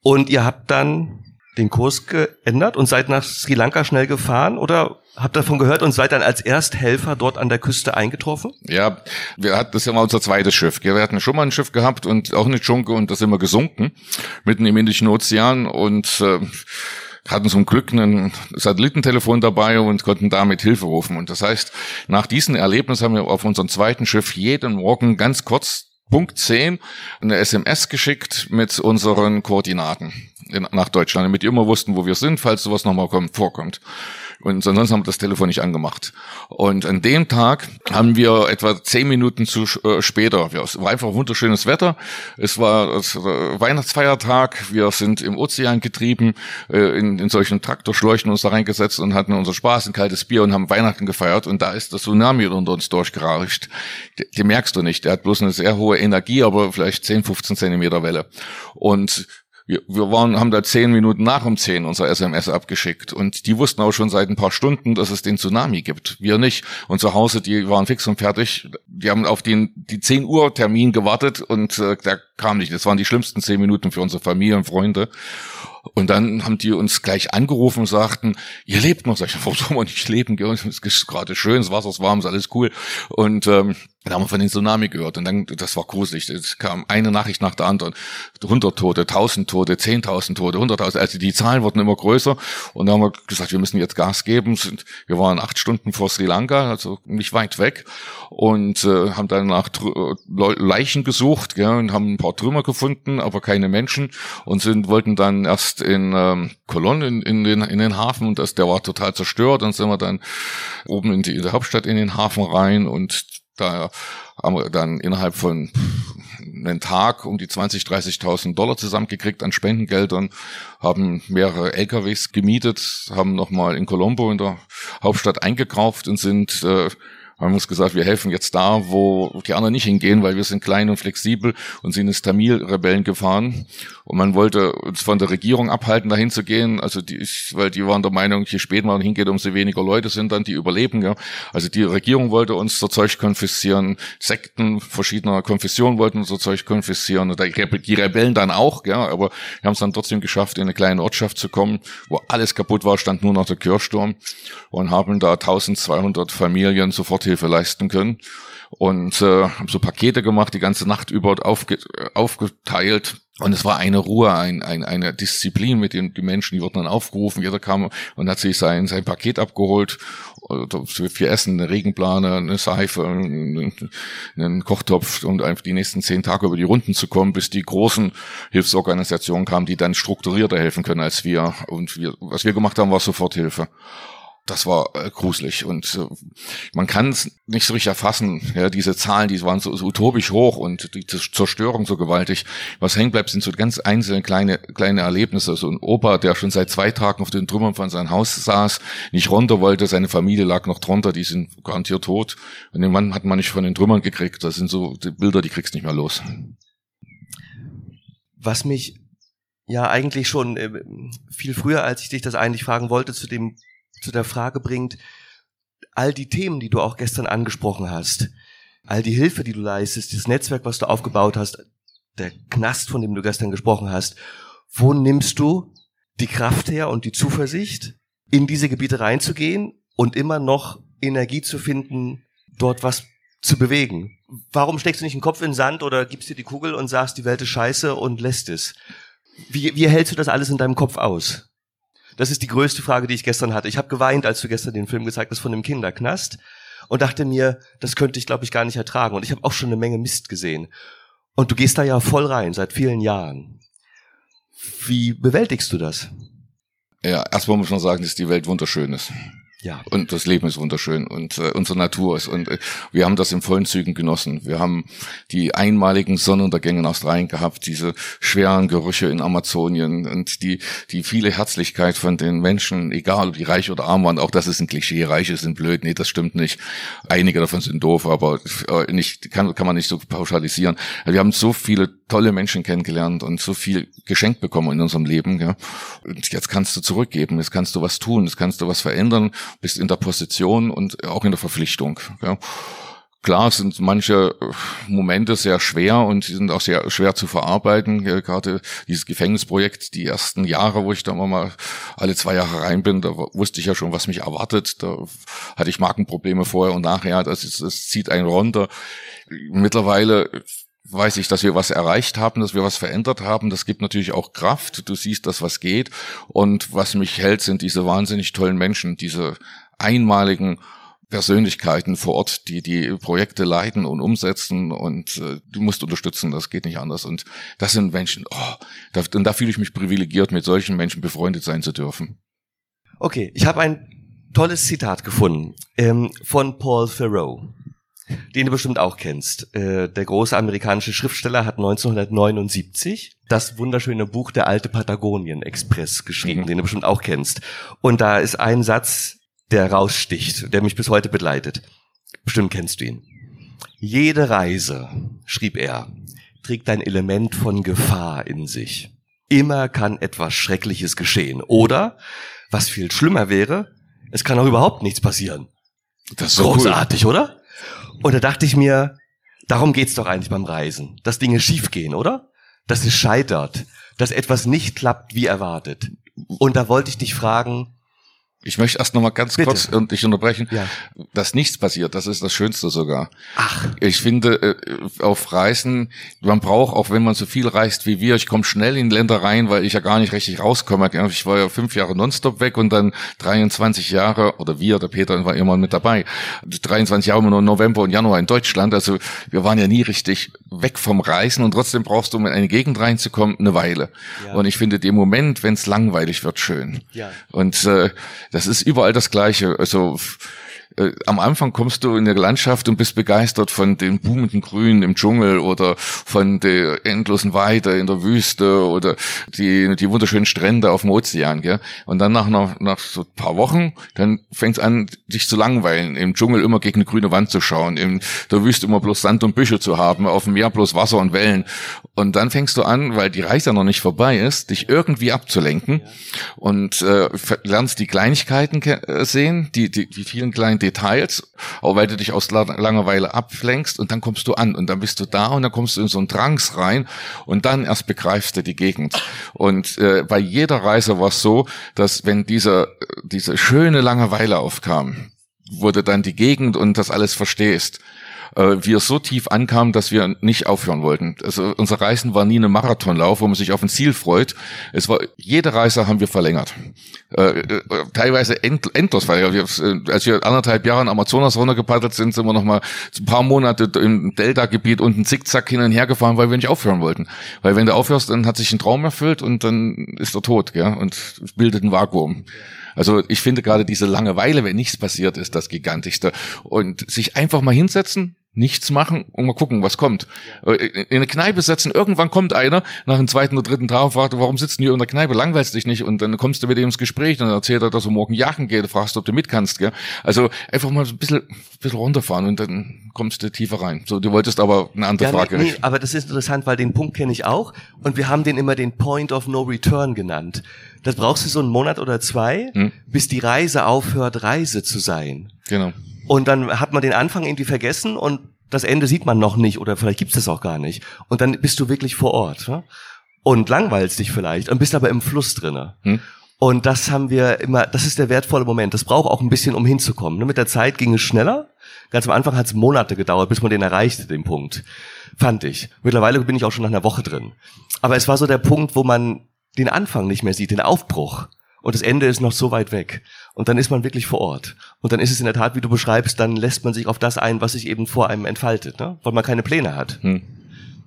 Und ihr habt dann den Kurs geändert und seid nach Sri Lanka schnell gefahren oder habt davon gehört und seid dann als Ersthelfer dort an der Küste eingetroffen? Ja, wir hatten das ja mal unser zweites Schiff. Wir hatten schon mal ein Schiff gehabt und auch eine Dschunke und das sind wir gesunken, mitten im Indischen Ozean und äh, hatten zum Glück ein Satellitentelefon dabei und konnten damit Hilfe rufen. Und das heißt, nach diesem Erlebnis haben wir auf unserem zweiten Schiff jeden Morgen ganz kurz Punkt 10 eine SMS geschickt mit unseren Koordinaten in, nach Deutschland, damit die immer wussten, wo wir sind, falls sowas nochmal kommt, vorkommt. Und ansonsten haben wir das Telefon nicht angemacht. Und an dem Tag haben wir etwa zehn Minuten zu äh, später, es war einfach wunderschönes Wetter. Es war das, äh, Weihnachtsfeiertag. Wir sind im Ozean getrieben, äh, in, in solchen Traktorschläuchen uns da reingesetzt und hatten unseren Spaß, ein kaltes Bier und haben Weihnachten gefeiert. Und da ist das Tsunami unter uns durchgerauscht. Die merkst du nicht. Der hat bloß eine sehr hohe Energie, aber vielleicht 10, 15 Zentimeter Welle. Und wir, wir waren, haben da zehn Minuten nach um zehn unser SMS abgeschickt und die wussten auch schon seit ein paar Stunden, dass es den Tsunami gibt. Wir nicht. Und zu Hause, die waren fix und fertig. Die haben auf den die 10 Uhr Termin gewartet und äh, der kam nicht. Das waren die schlimmsten zehn Minuten für unsere Familie und Freunde. Und dann haben die uns gleich angerufen und sagten, ihr lebt noch. Sag ich, warum soll man nicht leben? Es ist gerade schön, das Wasser ist warm, ist alles cool. Und ähm, dann haben wir von den Tsunami gehört und dann, das war gruselig. Es kam eine Nachricht nach der anderen. 100 Tote, 1000 Tote, 10.000 Tote, 100.000. Also die Zahlen wurden immer größer. Und dann haben wir gesagt, wir müssen jetzt Gas geben. Wir waren acht Stunden vor Sri Lanka, also nicht weit weg. Und äh, haben dann nach Le- Leichen gesucht gell, und haben ein paar Trümmer gefunden, aber keine Menschen. Und sind wollten dann erst in ähm, Colon in, in, den, in den Hafen. Und das, der war total zerstört. Dann sind wir dann oben in die, in die Hauptstadt in den Hafen rein und da haben wir dann innerhalb von einen Tag um die 20, 30.000 Dollar zusammengekriegt an Spendengeldern, haben mehrere LKWs gemietet, haben nochmal in Colombo in der Hauptstadt eingekauft und sind äh, haben uns gesagt, wir helfen jetzt da, wo die anderen nicht hingehen, weil wir sind klein und flexibel und sind ins Tamil-Rebellen gefahren. Und man wollte uns von der Regierung abhalten, dahin zu gehen. Also die, weil die waren der Meinung, je später man hingeht, umso weniger Leute sind dann, die überleben. Ja. Also die Regierung wollte uns so Zeug konfiszieren, Sekten verschiedener Konfessionen wollten so Zeug konfiszieren und die Rebellen dann auch. Ja. Aber wir haben es dann trotzdem geschafft, in eine kleine Ortschaft zu kommen, wo alles kaputt war, stand nur noch der Kirchturm und haben da 1200 Familien Soforthilfe leisten können und äh, haben so Pakete gemacht, die ganze Nacht über aufge aufgeteilt. Und es war eine Ruhe, ein, ein, eine Disziplin mit den die Menschen, die wurden dann aufgerufen, jeder kam und hat sich sein, sein Paket abgeholt, für Essen, eine Regenplane, eine Seife, einen, einen Kochtopf und einfach die nächsten zehn Tage über die Runden zu kommen, bis die großen Hilfsorganisationen kamen, die dann strukturierter helfen können als wir. Und wir, was wir gemacht haben, war Soforthilfe das war äh, gruselig und äh, man kann es nicht so richtig erfassen. Ja, diese Zahlen, die waren so, so utopisch hoch und die Zerstörung so gewaltig. Was hängen bleibt, sind so ganz einzelne kleine kleine Erlebnisse. So ein Opa, der schon seit zwei Tagen auf den Trümmern von seinem Haus saß, nicht runter wollte, seine Familie lag noch drunter, die sind garantiert tot. Und den Mann hat man nicht von den Trümmern gekriegt. Das sind so die Bilder, die kriegst nicht mehr los. Was mich ja eigentlich schon äh, viel früher, als ich dich das eigentlich fragen wollte, zu dem zu der Frage bringt, all die Themen, die du auch gestern angesprochen hast, all die Hilfe, die du leistest, das Netzwerk, was du aufgebaut hast, der Knast, von dem du gestern gesprochen hast, wo nimmst du die Kraft her und die Zuversicht, in diese Gebiete reinzugehen und immer noch Energie zu finden, dort was zu bewegen? Warum steckst du nicht den Kopf in den Sand oder gibst dir die Kugel und sagst, die Welt ist scheiße und lässt es? Wie, wie hältst du das alles in deinem Kopf aus? Das ist die größte Frage, die ich gestern hatte. Ich habe geweint, als du gestern den Film gezeigt hast von dem Kinderknast und dachte mir, das könnte ich, glaube ich, gar nicht ertragen. Und ich habe auch schon eine Menge Mist gesehen. Und du gehst da ja voll rein, seit vielen Jahren. Wie bewältigst du das? Ja, erstmal muss man sagen, dass die Welt wunderschön ist. Ja. Und das Leben ist wunderschön und äh, unsere Natur ist und äh, wir haben das in vollen Zügen genossen. Wir haben die einmaligen Sonnenuntergänge in Australien gehabt, diese schweren Gerüche in Amazonien und die die viele Herzlichkeit von den Menschen, egal ob die reich oder arm waren. Auch das ist ein Klischee. Reiche sind blöd, nee, das stimmt nicht. Einige davon sind doof, aber äh, nicht kann kann man nicht so pauschalisieren. Wir haben so viele tolle Menschen kennengelernt und so viel geschenkt bekommen in unserem Leben. Ja. Und jetzt kannst du zurückgeben, jetzt kannst du was tun, jetzt kannst du was verändern bist in der Position und auch in der Verpflichtung. Ja. Klar sind manche Momente sehr schwer und die sind auch sehr schwer zu verarbeiten. Gerade dieses Gefängnisprojekt, die ersten Jahre, wo ich da mal alle zwei Jahre rein bin, da wusste ich ja schon, was mich erwartet. Da hatte ich Markenprobleme vorher und nachher. Das, ist, das zieht einen runter. Mittlerweile weiß ich, dass wir was erreicht haben, dass wir was verändert haben. Das gibt natürlich auch Kraft. Du siehst, dass was geht. Und was mich hält, sind diese wahnsinnig tollen Menschen, diese einmaligen Persönlichkeiten vor Ort, die die Projekte leiten und umsetzen und äh, du musst unterstützen, das geht nicht anders. Und das sind Menschen, oh, da, und da fühle ich mich privilegiert, mit solchen Menschen befreundet sein zu dürfen. Okay, ich habe ein tolles Zitat gefunden ähm, von Paul Thoreau den du bestimmt auch kennst. Äh, der große amerikanische Schriftsteller hat 1979 das wunderschöne Buch Der alte Patagonien Express geschrieben, mhm. den du bestimmt auch kennst. Und da ist ein Satz, der raussticht, der mich bis heute begleitet. Bestimmt kennst du ihn. Jede Reise, schrieb er, trägt ein Element von Gefahr in sich. Immer kann etwas Schreckliches geschehen. Oder, was viel schlimmer wäre, es kann auch überhaupt nichts passieren. Das ist so großartig, cool. oder? Und da dachte ich mir, darum geht's doch eigentlich beim Reisen, dass Dinge schiefgehen, oder? Dass es scheitert, dass etwas nicht klappt wie erwartet. Und da wollte ich dich fragen, ich möchte erst noch mal ganz Bitte. kurz und dich unterbrechen, ja. dass nichts passiert. Das ist das Schönste sogar. Ach. Ich finde äh, auf Reisen, man braucht auch, wenn man so viel reist wie wir, ich komme schnell in Länder rein, weil ich ja gar nicht richtig rauskomme. Ich war ja fünf Jahre nonstop weg und dann 23 Jahre oder wir, der Peter war immer mit dabei. 23 Jahre nur November und Januar in Deutschland. Also wir waren ja nie richtig weg vom Reisen und trotzdem brauchst du, um in eine Gegend reinzukommen, eine Weile. Ja. Und ich finde den Moment, wenn es langweilig wird, schön. Ja. Und äh, das ist überall das Gleiche. Also äh, am Anfang kommst du in der Landschaft und bist begeistert von den boomenden Grün im Dschungel oder von der endlosen Weite in der Wüste oder die, die wunderschönen Strände auf dem Ozean, gell? Und dann nach, nach, nach so ein paar Wochen, dann fängt es an, dich zu langweilen, im Dschungel immer gegen eine grüne Wand zu schauen, in der Wüste immer bloß Sand und Büsche zu haben, auf dem Meer bloß Wasser und Wellen. Und dann fängst du an, weil die Reise noch nicht vorbei ist, dich irgendwie abzulenken und äh, lernst die Kleinigkeiten äh, sehen, die, die, die vielen kleinen Details, auch weil du dich aus Langeweile ablenkst und dann kommst du an und dann bist du da und dann kommst du in so einen Drangs rein und dann erst begreifst du die Gegend. Und äh, bei jeder Reise war es so, dass wenn diese, diese schöne Langeweile aufkam, wurde dann die Gegend und das alles verstehst äh, wir so tief ankamen, dass wir nicht aufhören wollten. Also unser Reisen war nie ein Marathonlauf, wo man sich auf ein Ziel freut. Es war jede Reise haben wir verlängert, äh, äh, teilweise end, endlos verlängert. Wir, als wir anderthalb Jahre in Amazonas runtergepaddelt sind, sind wir noch mal ein paar Monate im Delta-Gebiet unten zickzack hin und her gefahren, weil wir nicht aufhören wollten. Weil wenn du aufhörst, dann hat sich ein Traum erfüllt und dann ist er tot, gell? und bildet ein Vakuum. Also ich finde gerade diese Langeweile, wenn nichts passiert, ist das gigantischste. Und sich einfach mal hinsetzen, nichts machen und mal gucken, was kommt. Äh, in eine Kneipe setzen, irgendwann kommt einer nach dem zweiten oder dritten Tag und fragt, warum sitzt du hier in der Kneipe, langweilst dich nicht und dann kommst du mit ihm ins Gespräch und dann erzählt er, dass er morgen jagen geht, fragst du, ob du mit kannst. Gell? Also einfach mal ein bisschen, bisschen runterfahren und dann kommst du tiefer rein. So, du wolltest aber eine andere ja, Frage. Nee, aber das ist interessant, weil den Punkt kenne ich auch und wir haben den immer den Point of No Return genannt. Das brauchst du so einen Monat oder zwei, hm? bis die Reise aufhört, Reise zu sein. Genau. Und dann hat man den Anfang irgendwie vergessen und das Ende sieht man noch nicht oder vielleicht gibt es auch gar nicht. Und dann bist du wirklich vor Ort ne? und langweilst dich vielleicht und bist aber im Fluss drinne. Hm. Und das haben wir immer, das ist der wertvolle Moment. Das braucht auch ein bisschen, um hinzukommen. Ne? Mit der Zeit ging es schneller. Ganz am Anfang hat es Monate gedauert, bis man den erreichte, den Punkt. Fand ich. Mittlerweile bin ich auch schon nach einer Woche drin. Aber es war so der Punkt, wo man den Anfang nicht mehr sieht, den Aufbruch. Und das Ende ist noch so weit weg. Und dann ist man wirklich vor Ort. Und dann ist es in der Tat, wie du beschreibst, dann lässt man sich auf das ein, was sich eben vor einem entfaltet, ne? weil man keine Pläne hat. Hm.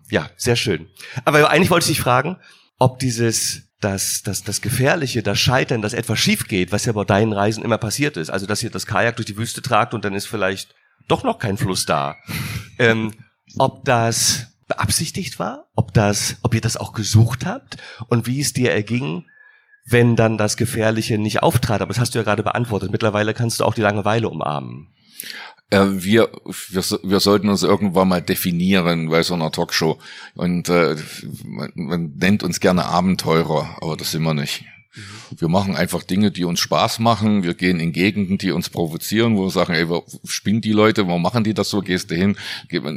Ja, sehr schön. Aber eigentlich wollte ich dich fragen, ob dieses das, das, das Gefährliche, das Scheitern, dass etwas schief geht, was ja bei deinen Reisen immer passiert ist. Also, dass ihr das Kajak durch die Wüste tragt und dann ist vielleicht doch noch kein Fluss da. ähm, ob das beabsichtigt war, ob das, ob ihr das auch gesucht habt und wie es dir erging, wenn dann das Gefährliche nicht auftrat. Aber das hast du ja gerade beantwortet. Mittlerweile kannst du auch die Langeweile umarmen. Äh, wir, wir, wir sollten uns irgendwann mal definieren bei so einer Talkshow. Und äh, man, man nennt uns gerne Abenteurer, aber das sind wir nicht. Wir machen einfach Dinge, die uns Spaß machen. Wir gehen in Gegenden, die uns provozieren, wo wir sagen, ey, spinnen die Leute, warum machen die das so? Gehst du hin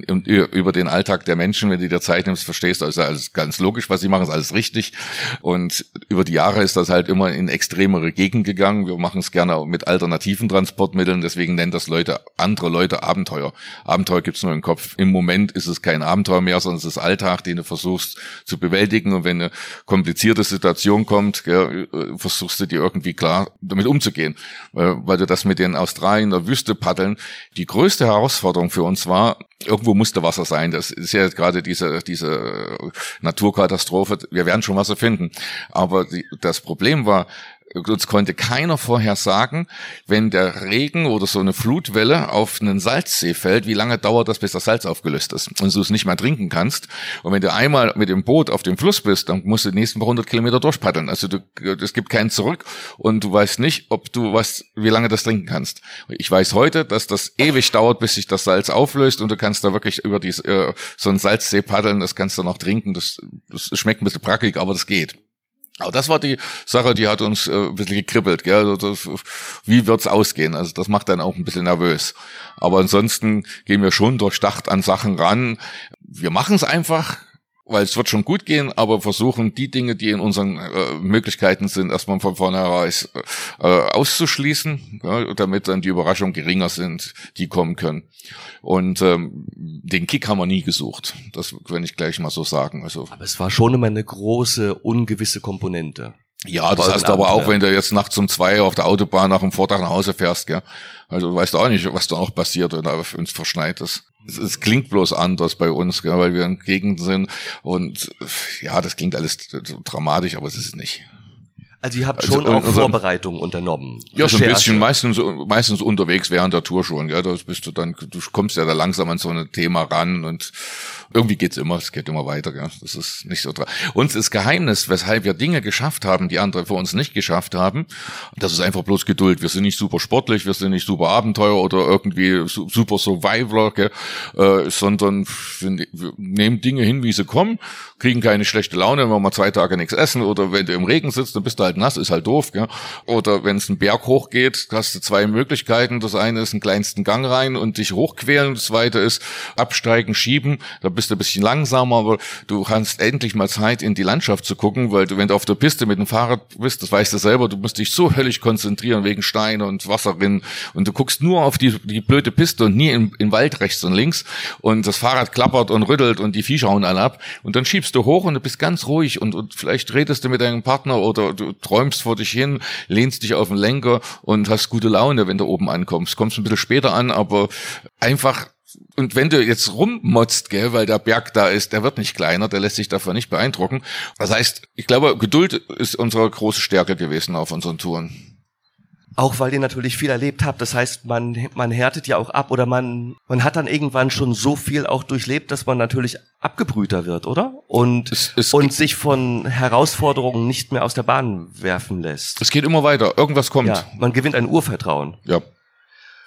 und über den Alltag der Menschen, wenn du dir Zeit nimmst, verstehst, also alles ganz logisch, was sie machen, ist alles richtig. Und über die Jahre ist das halt immer in extremere Gegenden gegangen. Wir machen es gerne mit alternativen Transportmitteln, deswegen nennen das Leute, andere Leute Abenteuer. Abenteuer gibt's nur im Kopf. Im Moment ist es kein Abenteuer mehr, sondern es ist Alltag, den du versuchst zu bewältigen. Und wenn eine komplizierte Situation kommt, äh, versuchst du dir irgendwie klar damit umzugehen. Weil du das mit den Australien der Wüste paddeln, die größte Herausforderung für uns war, irgendwo musste Wasser sein. Das ist ja gerade diese, diese Naturkatastrophe. Wir werden schon Wasser finden. Aber die, das Problem war, uns konnte keiner vorher sagen, wenn der Regen oder so eine Flutwelle auf einen Salzsee fällt, wie lange dauert das, bis das Salz aufgelöst ist und du es nicht mehr trinken kannst. Und wenn du einmal mit dem Boot auf dem Fluss bist, dann musst du die nächsten 100 Kilometer durchpaddeln. Also du, es gibt keinen zurück und du weißt nicht, ob du was, wie lange das trinken kannst. Ich weiß heute, dass das ewig dauert, bis sich das Salz auflöst und du kannst da wirklich über die, äh, so einen Salzsee paddeln, das kannst du noch trinken. Das, das schmeckt ein bisschen brackig, aber das geht. Aber das war die Sache, die hat uns äh, ein bisschen gekribbelt. Gell? Also das, wie wird's ausgehen? Also das macht dann auch ein bisschen nervös. Aber ansonsten gehen wir schon durchdacht an Sachen ran. Wir machen es einfach weil es wird schon gut gehen, aber versuchen die Dinge, die in unseren äh, Möglichkeiten sind, erstmal von vornherein äh, auszuschließen, ja, damit dann die Überraschungen geringer sind, die kommen können. Und ähm, den Kick haben wir nie gesucht. Das kann ich gleich mal so sagen. Also, aber es war schon immer eine große, ungewisse Komponente. Ja, das heißt aber auch, wenn du jetzt nachts um zwei auf der Autobahn nach dem Vortag nach Hause fährst, gell? Also du weißt auch nicht, was da noch passiert, wenn da uns verschneit ist. Es, es klingt bloß anders bei uns, gell? weil wir in Gegenden sind und ja, das klingt alles dramatisch, aber es ist nicht. Also ihr habt Also schon auch unser- Vorbereitungen unternommen. Ja, so ein bisschen, meistens, meistens unterwegs während der Tour schon, ja, da bist du dann, du kommst ja da langsam an so ein Thema ran und irgendwie geht's immer, es geht immer weiter, ja, das ist nicht so dran. Uns ist Geheimnis, weshalb wir Dinge geschafft haben, die andere vor uns nicht geschafft haben, das ist einfach bloß Geduld. Wir sind nicht super sportlich, wir sind nicht super Abenteuer oder irgendwie su- super Survivor, gell, äh, sondern wir, ne- wir nehmen Dinge hin, wie sie kommen, kriegen keine schlechte Laune, wenn wir mal zwei Tage nichts essen oder wenn du im Regen sitzt, dann bist du halt nass, ist halt doof, gell? Oder wenn es einen Berg hochgeht, hast du zwei Möglichkeiten. Das eine ist einen kleinsten Gang rein und dich hochquälen. Das zweite ist absteigen, schieben. Da bist ein bisschen langsamer, aber du hast endlich mal Zeit, in die Landschaft zu gucken, weil du, wenn du auf der Piste mit dem Fahrrad bist, das weißt du selber, du musst dich so höllisch konzentrieren wegen Steine und Wasserrinnen. Und du guckst nur auf die, die blöde Piste und nie im, im Wald rechts und links. Und das Fahrrad klappert und rüttelt und die Viecher hauen alle ab. Und dann schiebst du hoch und du bist ganz ruhig und, und vielleicht redest du mit deinem Partner oder du träumst vor dich hin, lehnst dich auf den Lenker und hast gute Laune, wenn du oben ankommst. Kommst ein bisschen später an, aber einfach und wenn du jetzt rummotzt, gell, weil der Berg da ist, der wird nicht kleiner, der lässt sich davon nicht beeindrucken. Das heißt, ich glaube, Geduld ist unsere große Stärke gewesen auf unseren Touren. Auch weil ihr natürlich viel erlebt habt. Das heißt, man, man härtet ja auch ab oder man, man hat dann irgendwann schon so viel auch durchlebt, dass man natürlich abgebrühter wird, oder? Und, Es- es- und sich von Herausforderungen nicht mehr aus der Bahn werfen lässt. Es geht immer weiter, irgendwas kommt. Ja, man gewinnt ein Urvertrauen. ja.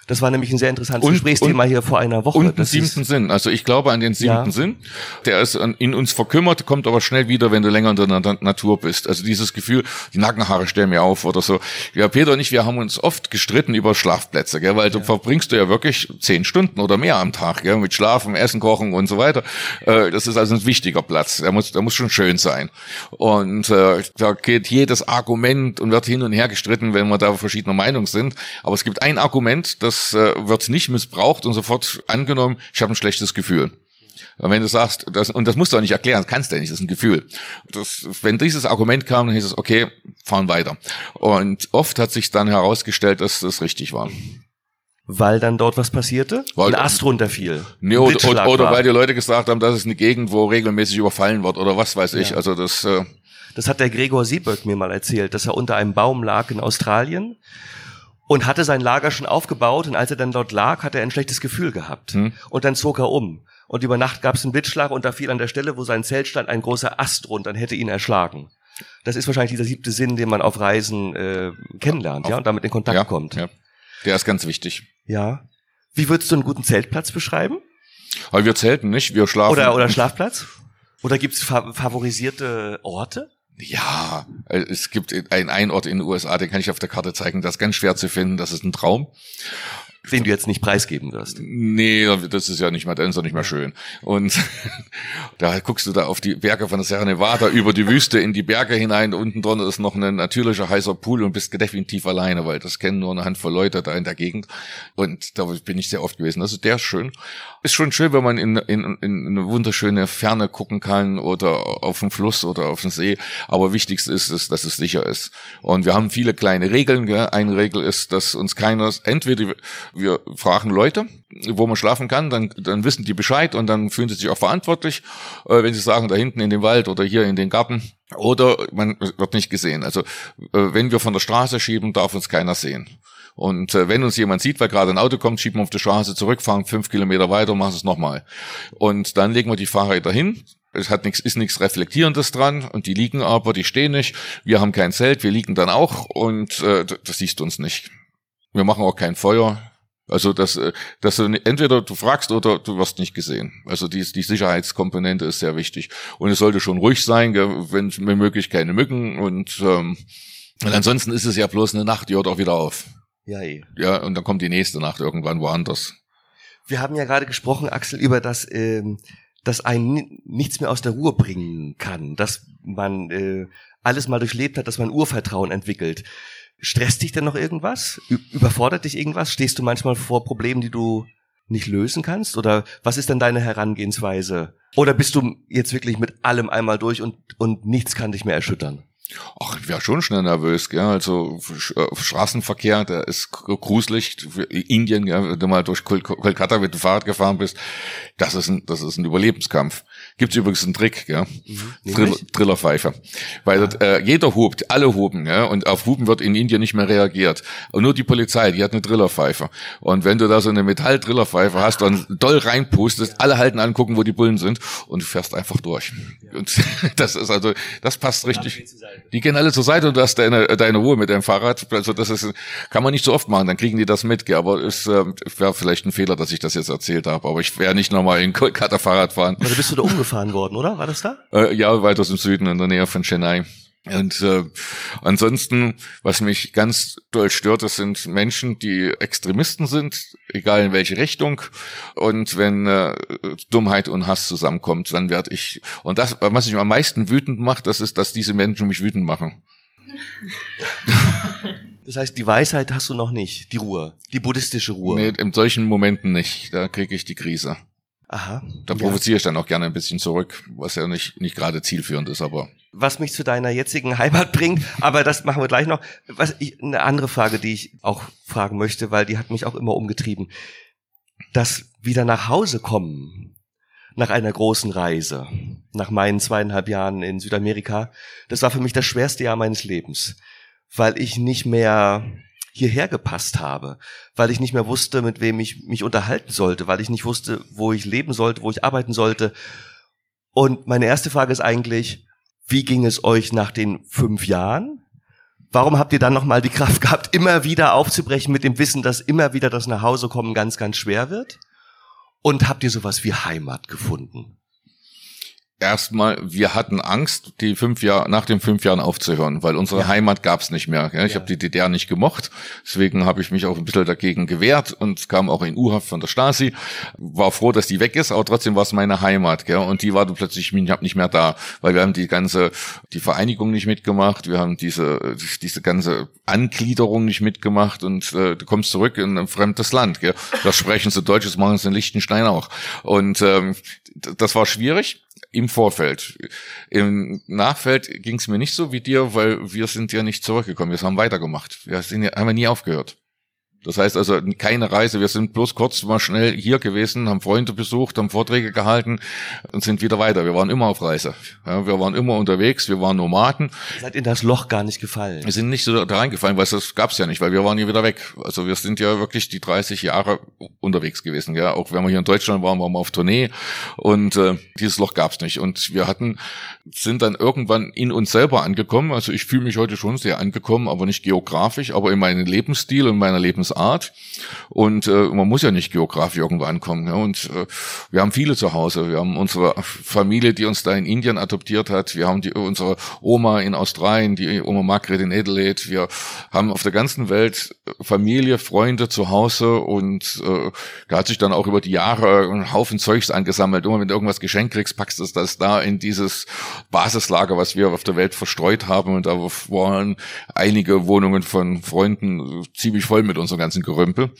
Das war nämlich ein sehr interessantes Und- Gesprächsthema hier vor einer Woche. Und ist- siebten Sinn. Also ich glaube an den siebten Ja. Sinn. Der ist an- in uns verkümmert, kommt aber schnell wieder, wenn du länger in der Na- Natur bist. Also dieses Gefühl, die Nackenhaare stellen mir auf oder so. Ja, Peter und ich, wir haben uns oft gestritten über Schlafplätze, gell? weil du verbringst du ja wirklich zehn Stunden oder mehr am Tag, gell? mit Schlafen, Essen, Kochen und so weiter. Äh, Das ist also ein wichtiger Platz. Der muss, der muss schon schön sein. Und äh, da geht jedes Argument und wird hin und her gestritten, wenn wir da verschiedener Meinung sind. Aber es gibt ein Argument, das äh, wird nicht missbraucht und sofort angenommen, ich habe ein schlechtes Gefühl. Und wenn du sagst, das, und das musst du auch nicht erklären, das kannst du ja nicht, das ist ein Gefühl. Das, wenn dieses Argument kam, dann hieß es, okay, fahren weiter. Und oft hat sich dann herausgestellt, dass das richtig war. Weil dann dort was passierte? Weil- ein Ast runterfiel. Nee, oder, oder, oder weil die Leute gesagt haben, das ist eine Gegend, wo regelmäßig überfallen wird oder was weiß ich. Also das, äh, Das hat der Gregor Sieböck mir mal erzählt, dass er unter einem Baum lag in Australien und hatte sein Lager schon aufgebaut und als er dann dort lag, hat er ein schlechtes Gefühl gehabt. Hm. Und dann zog er um. Und über Nacht gab es einen Blitzschlag und da fiel an der Stelle, wo sein Zelt stand, ein großer Ast runter und hätte ihn erschlagen. Das ist wahrscheinlich dieser siebte Sinn, den man auf Reisen äh, kennenlernt, ja, und damit in Kontakt ja, kommt. ja, der ist ganz wichtig. ja. Wie würdest du einen guten Zeltplatz beschreiben? Aber wir zelten nicht, wir schlafen. Oder, oder Schlafplatz? Oder gibt's fa favorisierte Orte? Ja, äh, es gibt einen, einen Ort in den USA, den kann ich auf der Karte zeigen, das ist ganz schwer zu finden, das ist ein Traum. Den du jetzt nicht preisgeben wirst. Nee, das ist ja nicht mehr, dann ist er nicht mehr schön. Und da guckst du da auf die Berge von der Sierra Nevada über die Wüste in die Berge hinein. Unten drunter ist noch ein natürlicher heißer Pool und bist definitiv alleine, weil das kennen nur eine Handvoll Leute da in der Gegend. Und da bin ich sehr oft gewesen. Also der ist schön. Ist schon schön, wenn man in, in, in eine wunderschöne Ferne gucken kann oder auf den Fluss oder auf den See. Aber wichtigst ist es, dass es sicher ist. Und wir haben viele kleine Regeln. Gell? Eine Regel ist, dass uns keiner, entweder wir fragen Leute, wo man schlafen kann, dann, dann wissen die Bescheid und dann fühlen sie sich auch verantwortlich, äh, wenn sie sagen, da hinten in den Wald oder hier in den Garten. Oder man wird nicht gesehen. Also äh, wenn wir von der Straße schieben, darf uns keiner sehen. Und äh, wenn uns jemand sieht, weil gerade ein Auto kommt, schieben wir auf die Straße zurück, fahren fünf Kilometer weiter und machen es nochmal. Und dann legen wir die Fahrräder hin. Es hat nichts, ist nichts Reflektierendes dran und die liegen aber, die stehen nicht. Wir haben kein Zelt, wir liegen dann auch und äh, das siehst du uns nicht. Wir machen auch kein Feuer. Also dass, äh, dass du entweder du fragst oder du wirst nicht gesehen. Also die, die Sicherheitskomponente ist sehr wichtig. Und es sollte schon ruhig sein, wenn, wenn möglich keine Mücken und, ähm, und ansonsten ist es ja bloß eine Nacht, die hört auch wieder auf. Ja, eh. Ja, und dann kommt die nächste Nacht irgendwann woanders. Wir haben ja gerade gesprochen, Axel, über das, ähm, dass einen ni- nichts mehr aus der Ruhe bringen kann, dass man äh, alles mal durchlebt hat, dass man Urvertrauen entwickelt. Stresst dich denn noch irgendwas? Überfordert dich irgendwas? Stehst du manchmal vor Problemen, die du nicht lösen kannst? Oder was ist denn deine Herangehensweise? Oder bist du jetzt wirklich mit allem einmal durch und, und nichts kann dich mehr erschüttern? Ach, ich wäre schon schnell nervös, gell? Also äh, Straßenverkehr, der ist gruselig. Indien, gell? wenn du mal durch Kolkata mit dem Fahrrad gefahren bist, das ist ein, das ist ein Überlebenskampf. Gibt's übrigens einen Trick, gell? Mhm. Drill, Drillerpfeife. Weil ah. äh, jeder hupt, alle hupen, gell? Und auf Hupen wird in Indien nicht mehr reagiert. Und nur die Polizei, die hat eine Drillerpfeife. Und wenn du da so eine Metall-Drillerpfeife hast und doll reinpustest, alle halten angucken, wo die Bullen sind und du fährst einfach durch. Und das ist also, das passt richtig. Die gehen alle zur Seite und du hast deine, deine Ruhe mit deinem Fahrrad. Also das ist, kann man nicht so oft machen, dann kriegen die das mit. Gell? Aber es äh, wäre vielleicht ein Fehler, dass ich das jetzt erzählt habe. Aber ich werde nicht nochmal in Kolkata Fahrrad fahren. Also bist du da umgefahren worden, oder? War das da? Äh, ja, weiter im Süden, in der Nähe von Chennai. Und äh, ansonsten, was mich ganz doll stört, das sind Menschen, die Extremisten sind, egal in welche Richtung. Und wenn äh, Dummheit und Hass zusammenkommt, dann werde ich. Und das, was mich am meisten wütend macht, das ist, dass diese Menschen mich wütend machen. Das heißt, die Weisheit hast du noch nicht, die Ruhe, die buddhistische Ruhe. Nee, in solchen Momenten nicht. Da kriege ich die Krise. Aha. Da provoziere ich dann auch gerne ein bisschen zurück, was ja nicht, nicht gerade zielführend ist, aber. Was mich zu deiner jetzigen Heimat bringt, aber das machen wir gleich noch. Was ich, eine andere Frage, die ich auch fragen möchte, weil die hat mich auch immer umgetrieben. Das wieder nach Hause kommen, nach einer großen Reise, nach meinen zweieinhalb Jahren in Südamerika, das war für mich das schwerste Jahr meines Lebens, weil ich nicht mehr hierher gepasst habe, weil ich nicht mehr wusste, mit wem ich mich unterhalten sollte, weil ich nicht wusste, wo ich leben sollte, wo ich arbeiten sollte. Und meine erste Frage ist eigentlich, wie ging es euch nach den fünf Jahren? Warum habt ihr dann nochmal die Kraft gehabt, immer wieder aufzubrechen mit dem Wissen, dass immer wieder das Nachhausekommen ganz, ganz schwer wird? Und habt ihr sowas wie Heimat gefunden? Erstmal, wir hatten Angst, die fünf Jahre nach den fünf Jahren aufzuhören, weil unsere ja. Heimat gab's nicht mehr. Ja? Ich ja. habe die DDR nicht gemocht, deswegen habe ich mich auch ein bisschen dagegen gewehrt und kam auch in U-Haft von der Stasi. War froh, dass die weg ist, aber trotzdem war es meine Heimat. Gell? Und die war dann plötzlich nicht mehr da, weil wir haben die ganze die Vereinigung nicht mitgemacht, wir haben diese diese ganze Angliederung nicht mitgemacht und äh, du kommst zurück in ein fremdes Land. Gell? Das sprechen sie Deutsch, das machen sie in Liechtenstein auch. Und ähm, das war schwierig im Vorfeld. Im Nachfeld ging es mir nicht so wie dir, weil wir sind ja nicht zurückgekommen. Wir haben weitergemacht. Wir sind ja, haben ja nie aufgehört. Das heißt also keine Reise. Wir sind bloß kurz mal schnell hier gewesen, haben Freunde besucht, haben Vorträge gehalten und sind wieder weiter. Wir waren immer auf Reise. Ja, wir waren immer unterwegs. Wir waren Nomaden. Seid in das Loch gar nicht gefallen? Wir sind nicht so da reingefallen, weil das gab's ja nicht, weil wir waren ja wieder weg. Also wir sind ja wirklich die 30 Jahre unterwegs gewesen. Ja, auch wenn wir hier in Deutschland waren, waren wir auf Tournee und äh, dieses Loch gab's nicht. Und wir hatten sind dann irgendwann in uns selber angekommen. Also ich fühle mich heute schon sehr angekommen, aber nicht geografisch, aber in meinem Lebensstil und meiner Lebensart. Und äh, man muss ja nicht geografisch irgendwo ankommen. Ja. Und äh, wir haben viele zu Hause. Wir haben unsere Familie, die uns da in Indien adoptiert hat. Wir haben die, unsere Oma in Australien, die Oma Margret in Adelaide. Wir haben auf der ganzen Welt Familie, Freunde zu Hause und äh, da hat sich dann auch über die Jahre ein Haufen Zeugs angesammelt. Immer wenn du irgendwas geschenkt kriegst, packst du das da in dieses Basislager, was wir auf der Welt verstreut haben. Und da waren einige Wohnungen von Freunden ziemlich voll mit unserem ganzen Gerümpel.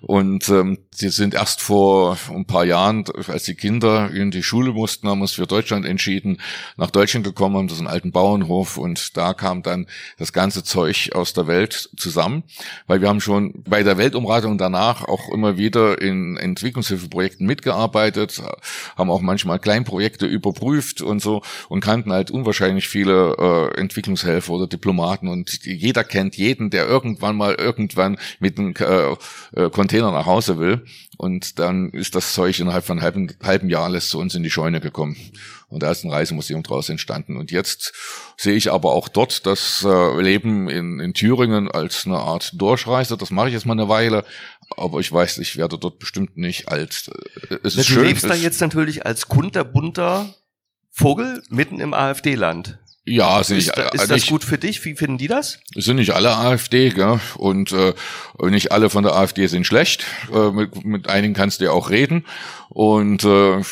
Und ähm, sie sind erst vor ein paar Jahren, als die Kinder in die Schule mussten, haben uns für Deutschland entschieden, nach Deutschland gekommen, haben das alten Bauernhof und da kam dann das ganze Zeug aus der Welt zusammen, weil wir haben schon bei der Weltumratung danach auch immer wieder in Entwicklungshilfeprojekten mitgearbeitet, haben auch manchmal Kleinprojekte überprüft und so und kannten halt unwahrscheinlich viele äh, Entwicklungshelfer oder Diplomaten und jeder kennt jeden, der irgendwann mal irgendwann mit einem äh, äh, Container nach Hause will und dann ist das Zeug innerhalb von halben, halben Jahr alles zu uns in die Scheune gekommen. Und da ist ein Reisemuseum draus entstanden. Und jetzt sehe ich aber auch dort das äh, Leben in, in Thüringen als eine Art Durchreise. Das mache ich jetzt mal eine Weile. Aber ich weiß, ich werde dort bestimmt nicht alt. Äh, es ist du schön, lebst da jetzt natürlich als kunterbunter Vogel mitten im AfD-Land. Ja, sind ist, nicht, da, ist das nicht, gut für dich? Wie finden die das? Es sind nicht alle AfD, gell? und äh, nicht alle von der AfD sind schlecht. Äh, mit, mit einigen kannst du ja auch reden und äh,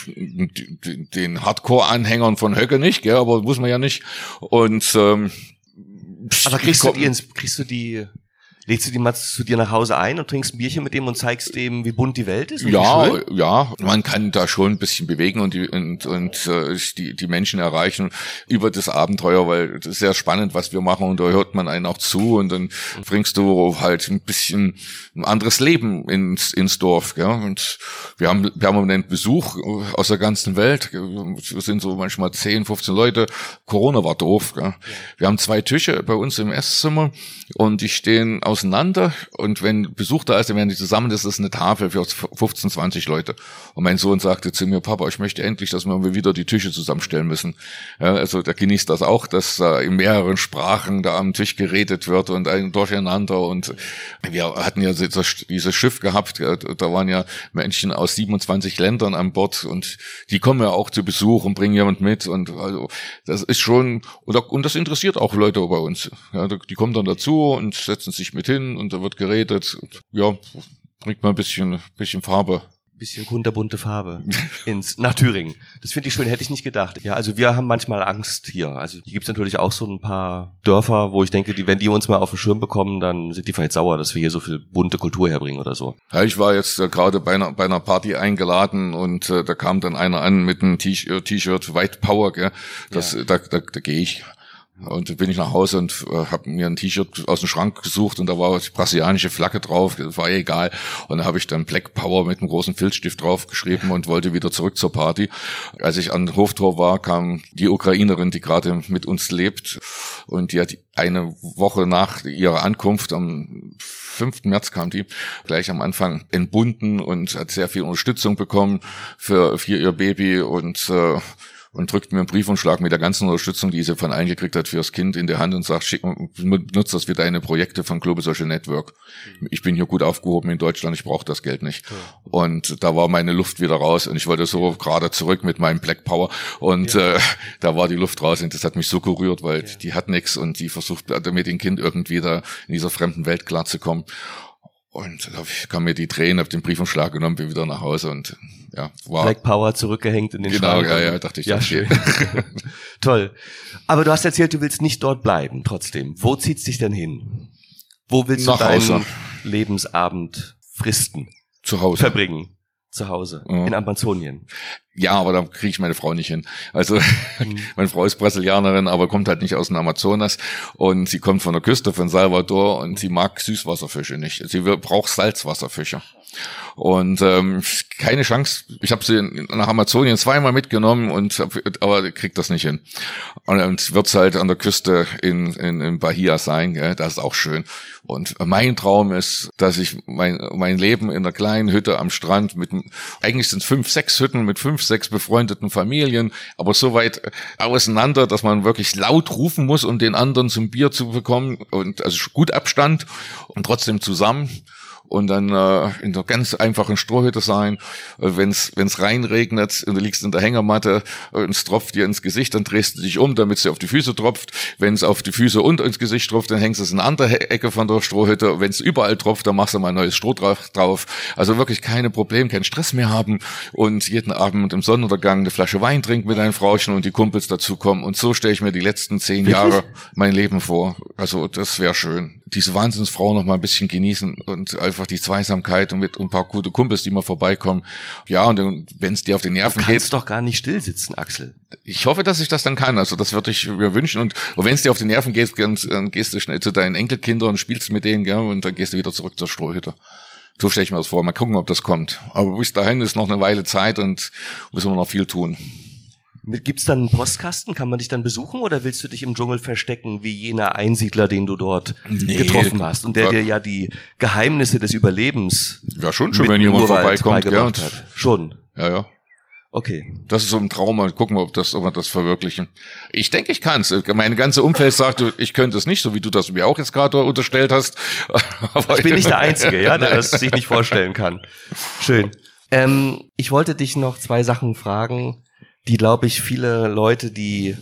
den Hardcore-Anhängern von Höcke nicht, gell? aber muss man ja nicht. Und ähm, aber kriegst du die ins, kriegst du die Lädst du die mal zu dir nach Hause ein und trinkst ein Bierchen mit dem und zeigst dem, wie bunt die Welt ist? Ja, ja, man kann da schon ein bisschen bewegen und die, und, und äh, die, die Menschen erreichen über das Abenteuer, weil das ist sehr spannend, was wir machen und da hört man einen auch zu und dann bringst du halt ein bisschen ein anderes Leben ins, ins Dorf. Gell? Und wir haben einen Besuch aus der ganzen Welt. Wir sind so manchmal 10, 15 Leute. Corona war doof. Gell? Wir haben zwei Tische bei uns im Esszimmer und die stehen aus auseinander und wenn Besuch da ist, dann werden die zusammen, das ist eine Tafel für 15, 20 Leute. Und mein Sohn sagte zu mir, Papa, ich möchte endlich, dass wir wieder die Tische zusammenstellen müssen. Ja, also der genießt das auch, dass äh, in mehreren Sprachen da am Tisch geredet wird und ein Durcheinander und wir hatten ja dieses Schiff gehabt, da waren ja Menschen aus 27 Ländern an Bord und die kommen ja auch zu Besuch und bringen jemand mit und also das ist schon und das interessiert auch Leute bei uns. Ja, die kommen dann dazu und setzen sich mit hin und da wird geredet. Ja, bringt mal ein bisschen, bisschen Farbe bisschen kunterbunte Farbe ins nach Thüringen. Das finde ich schön, hätte ich nicht gedacht. Ja, also wir haben manchmal Angst hier. Also hier gibt's natürlich auch so ein paar Dörfer, wo ich denke, die, wenn die uns mal auf den Schirm bekommen, dann sind die vielleicht sauer, dass wir hier so viel bunte Kultur herbringen oder so. Ja, ich war jetzt äh, gerade bei einer, bei einer Party eingeladen und äh, da kam dann einer an mit einem äh, T-Shirt White Power, gell? Das, ja. da, da, da gehe ich. Und bin ich nach Hause und äh, habe mir ein T-Shirt aus dem Schrank gesucht und da war die brasilianische Flagge drauf, das war egal. Und da habe ich dann Black Power mit einem großen Filzstift draufgeschrieben und wollte wieder zurück zur Party. Als ich an Hoftor war, kam die Ukrainerin, die gerade mit uns lebt und die hat eine Woche nach ihrer Ankunft, am 5. März kam die, gleich am Anfang entbunden und hat sehr viel Unterstützung bekommen für, für ihr Baby und äh, und drückt mir einen Briefumschlag mit der ganzen Unterstützung, die sie von allen gekriegt hat fürs Kind in der Hand und sagt, schick, nutzt das für deine Projekte von Global Social Network. Ich bin hier gut aufgehoben in Deutschland, ich brauche das Geld nicht. Ja. Und da war meine Luft wieder raus und ich wollte so gerade zurück mit meinem Black Power und ja. äh, da war die Luft raus und das hat mich so gerührt, weil ja. die hat nichts und die versucht mit dem Kind irgendwie da in dieser fremden Welt klarzukommen. Und da kam mir die Tränen, hab den Briefumschlag genommen, bin wieder nach Hause und ja, war. Black Power zurückgehängt in den Genau, Schrank. ja, ja, dachte ich. Ja, schön. Toll. Aber du hast erzählt, du willst nicht dort bleiben, trotzdem. Wo zieht's dich denn hin? Wo willst nach du deinen Hause. Lebensabend fristen? Zu Hause. Verbringen? Zu Hause. Ja. In Amazonien. Ja, aber da kriege ich meine Frau nicht hin. Also mhm. meine Frau ist Brasilianerin, aber kommt halt nicht aus dem Amazonas und sie kommt von der Küste von Salvador und sie mag Süßwasserfische nicht. Sie braucht Salzwasserfische. Und ähm, keine Chance. Ich habe sie nach Amazonien zweimal mitgenommen und aber kriegt das nicht hin. Und, und wird's halt an der Küste in, in, in Bahia sein. Gell? Das ist auch schön. Und mein Traum ist, dass ich mein, mein Leben in einer kleinen Hütte am Strand mit eigentlich sind fünf, sechs Hütten mit fünf, sechs befreundeten Familien, aber so weit auseinander, dass man wirklich laut rufen muss, um den anderen zum Bier zu bekommen. Und also gut Abstand und trotzdem zusammen und dann äh, in der ganz einfachen Strohhütte sein. Äh, Wenn es reinregnet und du liegst in der Hängematte äh, und es tropft dir ins Gesicht, dann drehst du dich um, damit es dir auf die Füße tropft. Wenn es auf die Füße und ins Gesicht tropft, dann hängst du es in eine andere Ecke von der Strohhütte. Wenn es überall tropft, dann machst du mal ein neues Stroh drauf. Also wirklich keine Probleme, keinen Stress mehr haben und jeden Abend im Sonnenuntergang eine Flasche Wein trinken mit deinen Frauchen und die Kumpels dazukommen. Und so stelle ich mir die letzten zehn Jahre mein Leben vor. Also das wäre schön. Diese Wahnsinnsfrau noch mal ein bisschen genießen und einfach die Zweisamkeit und mit ein paar gute Kumpels, die mal vorbeikommen. Ja, und wenn es dir auf die Nerven du geht. Du doch gar nicht still sitzen, Axel. Ich hoffe, dass ich das dann kann. Also das würde ich mir wünschen. Und, und wenn es dir auf die Nerven geht, dann, dann gehst du schnell zu deinen Enkelkindern und spielst mit denen, gell, und dann gehst du wieder zurück zur Strohhütte. So stelle ich mir das vor. Mal gucken, ob das kommt. Aber bis dahin ist noch eine Weile Zeit und müssen wir noch viel tun. Gibt's dann einen Postkasten? Kann man dich dann besuchen oder willst du dich im Dschungel verstecken wie jener Einsiedler, den du dort nee, getroffen hast und der dir ja die Geheimnisse des Überlebens ja schon schon wenn jemand vorbeikommt ja, hat. schon. Ja ja. Okay. Das ist so ein Traum mal gucken ob das ob wir das verwirklichen. Ich denke ich kann's. Mein ganze Umfeld sagt ich könnte es nicht so wie du das mir auch jetzt gerade unterstellt hast. Aber ich bin nicht der Einzige ja der das sich nicht vorstellen kann. Schön. Ähm, ich wollte dich noch zwei Sachen fragen die, glaube ich, viele Leute, die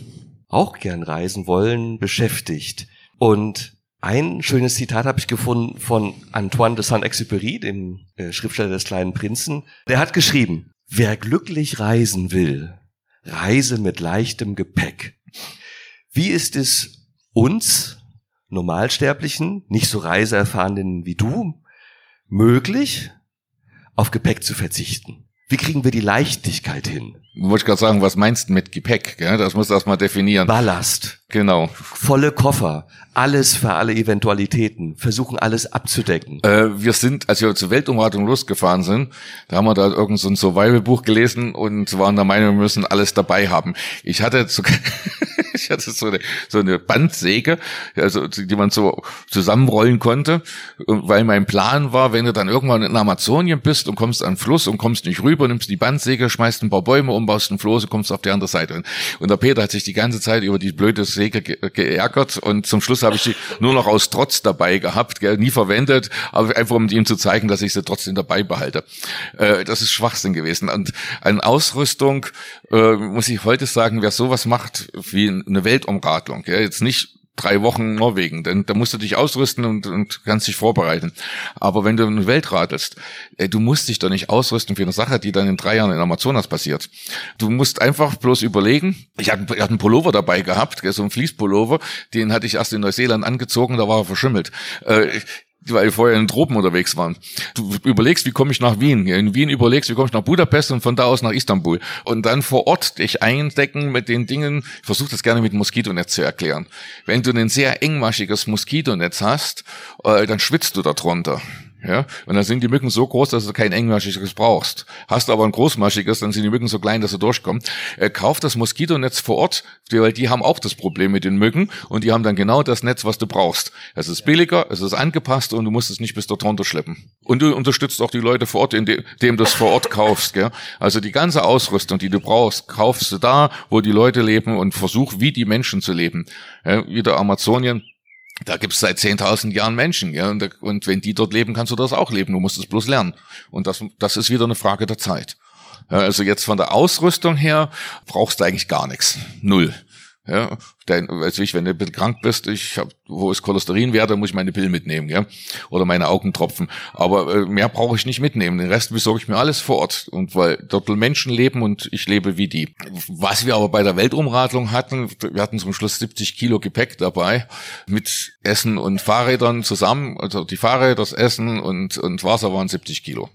auch gern reisen wollen, beschäftigt. Und ein schönes Zitat habe ich gefunden von Antoine de Saint-Exupéry, dem äh, Schriftsteller des kleinen Prinzen. Der hat geschrieben, wer glücklich reisen will, reise mit leichtem Gepäck. Wie ist es uns Normalsterblichen, nicht so Reiseerfahrenen wie du, möglich, auf Gepäck zu verzichten? Wie kriegen wir die Leichtigkeit hin? Wollte ich gerade sagen, was meinst du mit Gepäck? Gell? Das musst du erstmal definieren. Ballast. Genau. Volle Koffer. Alles für alle Eventualitäten. Versuchen alles abzudecken. Äh, wir sind, als wir zur Weltumratung losgefahren sind, da haben wir da irgendein so ein Survival-Buch gelesen und waren der Meinung, wir müssen alles dabei haben. Ich hatte sogar ich hatte so eine, so eine Bandsäge, also die man so zusammenrollen konnte, weil mein Plan war, wenn du dann irgendwann in Amazonien bist und kommst an den Fluss und kommst nicht rüber, nimmst die Bandsäge, schmeißt ein paar Bäume um, baust einen Floß und kommst auf die andere Seite. Und der Peter hat sich die ganze Zeit über die blöde Säge ge geärgert und zum Schluss habe ich sie nur noch aus Trotz dabei gehabt, gell, nie verwendet, aber einfach um ihm zu zeigen, dass ich sie trotzdem dabei behalte. Äh, das ist Schwachsinn gewesen. Und an Ausrüstung äh, muss ich heute sagen, wer sowas macht wie eine Weltumradlung, ja, jetzt nicht drei Wochen Norwegen, denn da musst du dich ausrüsten und, und kannst dich vorbereiten. Aber wenn du eine Welt radelst, ey, du musst dich doch nicht ausrüsten für eine Sache, die dann in drei Jahren in Amazonas passiert. Du musst einfach bloß überlegen. Ich hatte, ich hatte einen Pullover dabei gehabt, so einen Fließpullover, den hatte ich erst in Neuseeland angezogen, da war er verschimmelt. Äh, weil wir vorher in den Tropen unterwegs waren. Du überlegst, wie komme ich nach Wien? In Wien überlegst, wie komme ich nach Budapest und von da aus nach Istanbul. Und dann vor Ort dich eindecken mit den Dingen. Ich versuche das gerne mit Moskitonetz zu erklären. Wenn du ein sehr engmaschiges Moskitonetz hast, äh, dann schwitzt du darunter. Ja, und dann sind die Mücken so groß, dass du kein engmaschiges brauchst. Hast du aber ein großmaschiges, dann sind die Mücken so klein, dass du durchkommst. Äh, kauf das Moskitonetz vor Ort, weil die haben auch das Problem mit den Mücken und die haben dann genau das Netz, was du brauchst. Es ist billiger, es ist angepasst und du musst es nicht bis dort runter schleppen. Und du unterstützt auch die Leute vor Ort, indem du es vor Ort kaufst. Gell? Also die ganze Ausrüstung, die du brauchst, kaufst du da, wo die Leute leben und versuch, wie die Menschen zu leben. Ja, wieder Amazonien da gibt's seit 10.000 Jahren Menschen, ja, und, und, wenn die dort leben, kannst du das auch leben. Du musst es bloß lernen. Und das, das ist wieder eine Frage der Zeit. Ja, also jetzt von der Ausrüstung her brauchst du eigentlich gar nichts. Null. Ja, denn, weiß ich, wenn du ein bisschen krank bist, ich hab, ist Cholesterinwert, dann muss ich meine Pillen mitnehmen, ja, oder meine Augentropfen. Aber äh, mehr brauche ich nicht mitnehmen. Den Rest besorge ich mir alles vor Ort und weil dort Menschen leben und ich lebe wie die. Was wir aber bei der Weltumradlung hatten, wir hatten zum Schluss 70 Kilo Gepäck dabei mit Essen und Fahrrädern zusammen. Also die Fahrräder, das Essen und und Wasser waren 70 Kilo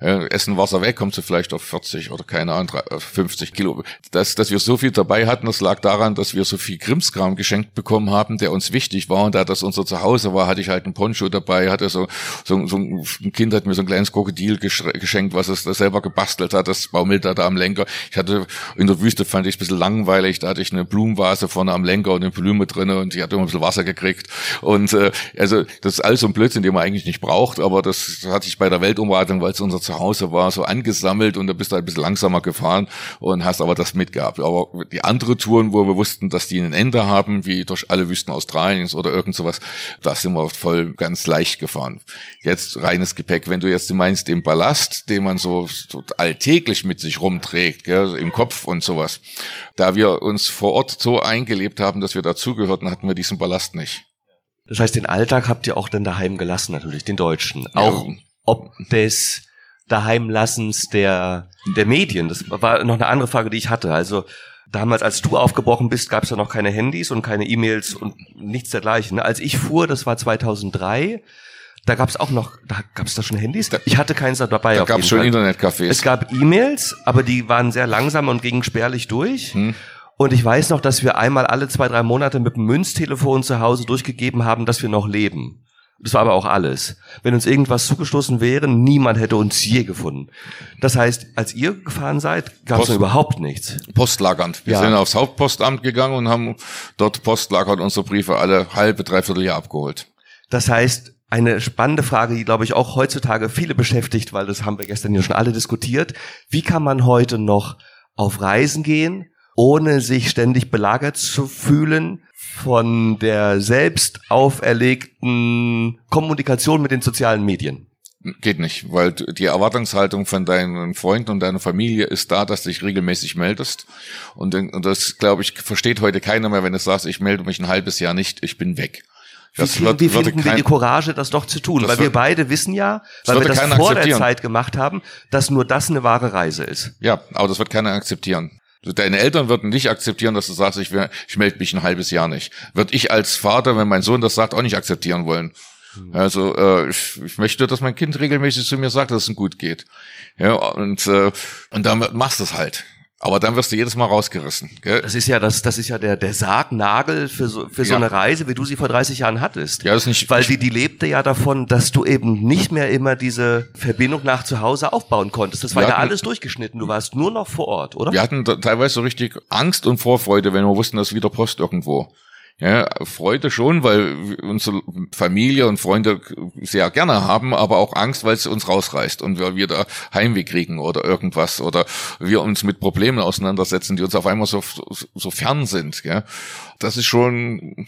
äh, essen Wasser weg, kommt sie vielleicht auf 40 oder keine Ahnung, 50 Kilo. Dass, dass wir so viel dabei hatten, das lag daran, dass wir so viel Krimskram geschenkt bekommen haben, der uns wichtig war. Und da das unser Zuhause war, hatte ich halt einen Poncho dabei, hatte so, so, so ein Kind hat mir so ein kleines Krokodil geschenkt, was es selber gebastelt hat, das baumelte da am Lenker. Ich hatte, in der Wüste fand ich es ein bisschen langweilig, da hatte ich eine Blumenvase vorne am Lenker und eine Blume drinne und ich hatte immer ein bisschen Wasser gekriegt. Und äh, also das ist alles so ein Blödsinn, den man eigentlich nicht braucht, aber das hatte ich bei der Weltumwartung, weil es unser zu Hause war, so angesammelt und da bist du halt ein bisschen langsamer gefahren und hast aber das mitgehabt. Aber die andere Touren, wo wir wussten, dass die ein Ende haben, wie durch alle Wüsten Australiens oder irgend sowas, da sind wir voll ganz leicht gefahren. Jetzt reines Gepäck. Wenn du jetzt meinst, den Ballast, den man so, so alltäglich mit sich rumträgt, gell, im Kopf und sowas, da wir uns vor Ort so eingelebt haben, dass wir dazugehörten, hatten wir diesen Ballast nicht. Das heißt, den Alltag habt ihr auch dann daheim gelassen, natürlich, den Deutschen. Auch ja. ob des Daheimlassens der, der Medien. Das war noch eine andere Frage, die ich hatte. Also damals, als du aufgebrochen bist, gab es ja noch keine Handys und keine E-Mails und nichts dergleichen. Als ich fuhr, das war 2003, da gab es auch noch, da gab es da schon Handys? Ich hatte keins dabei. Da gab es schon Internetcafés. Es gab E-Mails, aber die waren sehr langsam und gingen spärlich durch. Hm. Und ich weiß noch, dass wir einmal alle zwei, drei Monate mit dem Münztelefon zu Hause durchgegeben haben, dass wir noch leben. Das war aber auch alles. Wenn uns irgendwas zugestoßen wäre, niemand hätte uns je gefunden. Das heißt, als ihr gefahren seid, gab es überhaupt nichts. Postlagernd. Wir ja. sind aufs Hauptpostamt gegangen und haben dort postlagernd unsere Briefe alle halbe, dreiviertel Jahr abgeholt. Das heißt, eine spannende Frage, die, glaube ich, auch heutzutage viele beschäftigt, weil das haben wir gestern ja schon alle diskutiert. Wie kann man heute noch auf Reisen gehen, ohne sich ständig belagert zu fühlen von der selbst auferlegten Kommunikation mit den sozialen Medien? Geht nicht, weil die Erwartungshaltung von deinen Freunden und deiner Familie ist da, dass du dich regelmäßig meldest. Und, das, glaube ich, versteht heute keiner mehr, wenn du sagst, ich melde mich ein halbes Jahr nicht, ich bin weg. Das wie, wird, wie finden wir die Courage, das doch zu tun? Weil wir beide wissen ja, weil wir das vor der Zeit gemacht haben, dass nur das eine wahre Reise ist. Ja, aber das wird keiner akzeptieren. Deine Eltern würden nicht akzeptieren, dass du sagst, ich, ich melde mich ein halbes Jahr nicht. Würde ich als Vater, wenn mein Sohn das sagt, auch nicht akzeptieren wollen. Hm. Also äh, ich, ich möchte, dass mein Kind regelmäßig zu mir sagt, dass es ihm gut geht. Ja, und, äh, und dann machst du es halt. Aber dann wirst du jedes Mal rausgerissen. Gell? Das ist ja das, das ist ja der der Sargnagel für so für so ja. eine Reise, wie du sie vor 30 Jahren hattest. Ja, das ist nicht. Weil die die lebte ja davon, dass du eben nicht mehr immer diese Verbindung nach zu Hause aufbauen konntest. Das war wir ja hatten, alles durchgeschnitten. Du warst nur noch vor Ort, oder? Wir hatten teilweise so richtig Angst und Vorfreude, wenn wir wussten, dass wieder Post irgendwo. Ja, Freude schon, weil unsere Familie und Freunde sehr gerne haben, aber auch Angst, weil es uns rausreißt und wir wieder Heimweh kriegen oder irgendwas oder wir uns mit Problemen auseinandersetzen, die uns auf einmal so, so fern sind. Ja. Das ist schon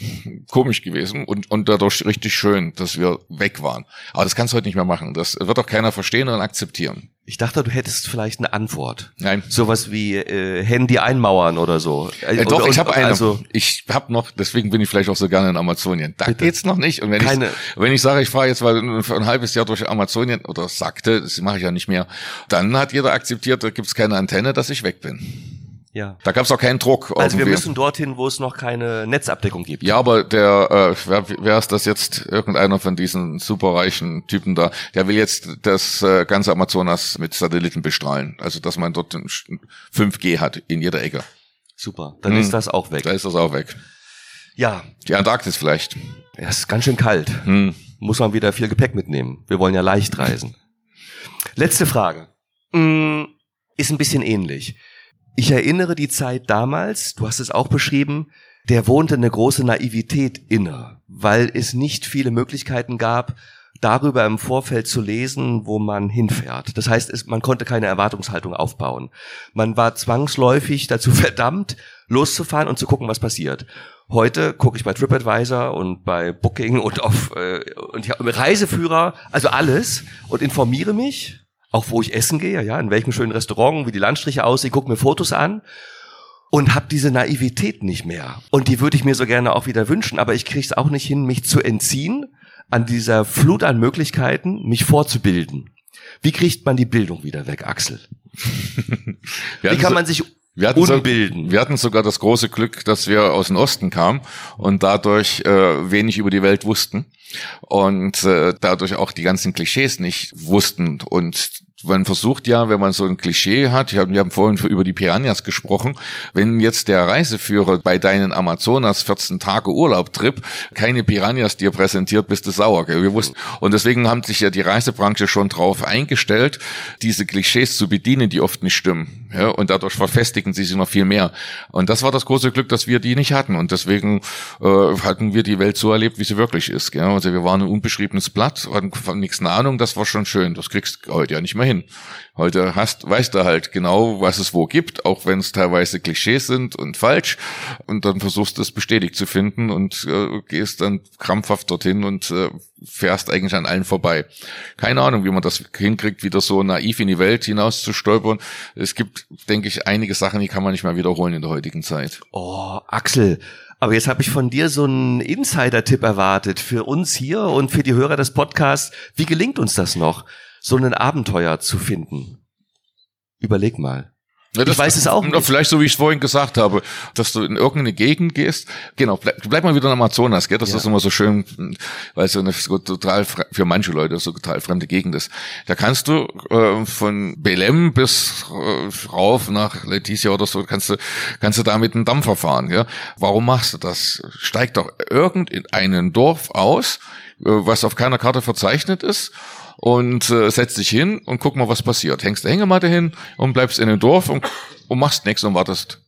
komisch gewesen und, und dadurch richtig schön, dass wir weg waren. Aber das kannst du heute nicht mehr machen. Das wird auch keiner verstehen und akzeptieren. Ich dachte, du hättest vielleicht eine Antwort. Nein. Sowas wie äh, Handy einmauern oder so. Äh, doch, und, ich habe eine. Also, ich habe noch, deswegen bin ich vielleicht auch so gerne in Amazonien. Da bitte. geht's noch nicht. Und wenn Keine. ich wenn ich sage, ich fahre jetzt mal für ein halbes Jahr durch Amazonien oder sagte, das mache ich ja nicht mehr, dann hat jeder akzeptiert, da gibt's keine Antenne, dass ich weg bin. Ja. Da gab es auch keinen Druck. Also irgendwie. wir müssen dorthin, wo es noch keine Netzabdeckung gibt. Ja, aber der, äh, wer, wer ist das jetzt? Irgendeiner von diesen superreichen Typen da, der will jetzt das äh, ganze Amazonas mit Satelliten bestrahlen. Also dass man dort 5G hat in jeder Ecke. Super, dann hm. ist das auch weg. Da ist das auch weg. Ja. Die Antarktis vielleicht. Ja, es ist ganz schön kalt. Hm. Muss man wieder viel Gepäck mitnehmen. Wir wollen ja leicht reisen. Letzte Frage. Hm, ist ein bisschen ähnlich. Ich erinnere die Zeit damals, du hast es auch beschrieben, der wohnte eine große Naivität inne, weil es nicht viele Möglichkeiten gab, darüber im Vorfeld zu lesen, wo man hinfährt. Das heißt, es, man konnte keine Erwartungshaltung aufbauen. Man war zwangsläufig dazu verdammt, loszufahren und zu gucken, was passiert. Heute gucke ich bei TripAdvisor und bei Booking und auf äh, und ja, Reiseführer, also alles und informiere mich auch wo ich essen gehe, ja, in welchem schönen Restaurant, wie die Landstriche aussehen, gucke mir Fotos an und habe diese Naivität nicht mehr. Und die würde ich mir so gerne auch wieder wünschen, aber ich kriege es auch nicht hin, mich zu entziehen an dieser Flut an Möglichkeiten, mich vorzubilden. Wie kriegt man die Bildung wieder weg, Axel? Wie kann man sich wir hatten, so, wir hatten sogar das große Glück, dass wir aus dem Osten kamen und dadurch äh, wenig über die Welt wussten und äh, dadurch auch die ganzen Klischees nicht wussten und man versucht ja, wenn man so ein Klischee hat, wir haben vorhin über die Piranhas gesprochen, wenn jetzt der Reiseführer bei deinen Amazonas 14 Tage Urlaubtrip keine Piranhas dir präsentiert, bist du sauer. Gell? Wir wussten, und deswegen haben sich ja die Reisebranche schon drauf eingestellt, diese Klischees zu bedienen, die oft nicht stimmen. Ja? Und dadurch verfestigen sie sich noch viel mehr. Und das war das große Glück, dass wir die nicht hatten. Und deswegen äh, hatten wir die Welt so erlebt, wie sie wirklich ist. Gell? Also wir waren ein unbeschriebenes Blatt, hatten nichts eine Ahnung, das war schon schön. Das kriegst du heute ja nicht mehr hin. Heute hast, weißt du halt genau, was es wo gibt, auch wenn es teilweise Klischees sind und falsch. Und dann versuchst du es bestätigt zu finden und äh, gehst dann krampfhaft dorthin und äh, fährst eigentlich an allen vorbei. Keine Ahnung, wie man das hinkriegt, wieder so naiv in die Welt hinaus zu stolpern. Es gibt, denke ich, einige Sachen, die kann man nicht mehr wiederholen in der heutigen Zeit. Oh, Axel. Aber jetzt habe ich von dir so einen Insider-Tipp erwartet für uns hier und für die Hörer des Podcasts. Wie gelingt uns das noch? so ein Abenteuer zu finden. Überleg mal. Ja, ich weiß es auch nicht. Vielleicht so, wie ich es vorhin gesagt habe, dass du in irgendeine Gegend gehst. Genau, bleib, bleib mal wieder in Amazonas, gell? Das ja. ist immer so schön, weil es so eine so total für manche Leute so total fremde Gegend ist. Da kannst du äh, von Belem bis äh, rauf nach Leticia oder so, kannst du kannst du da mit einem Dampfer fahren, ja? Warum machst du das? Steig doch irgendein Dorf aus, äh, was auf keiner Karte verzeichnet ist und äh, setzt dich hin und guck mal, was passiert. Hängst der Hängematte hin und bleibst in dem Dorf und, und machst nichts und wartest.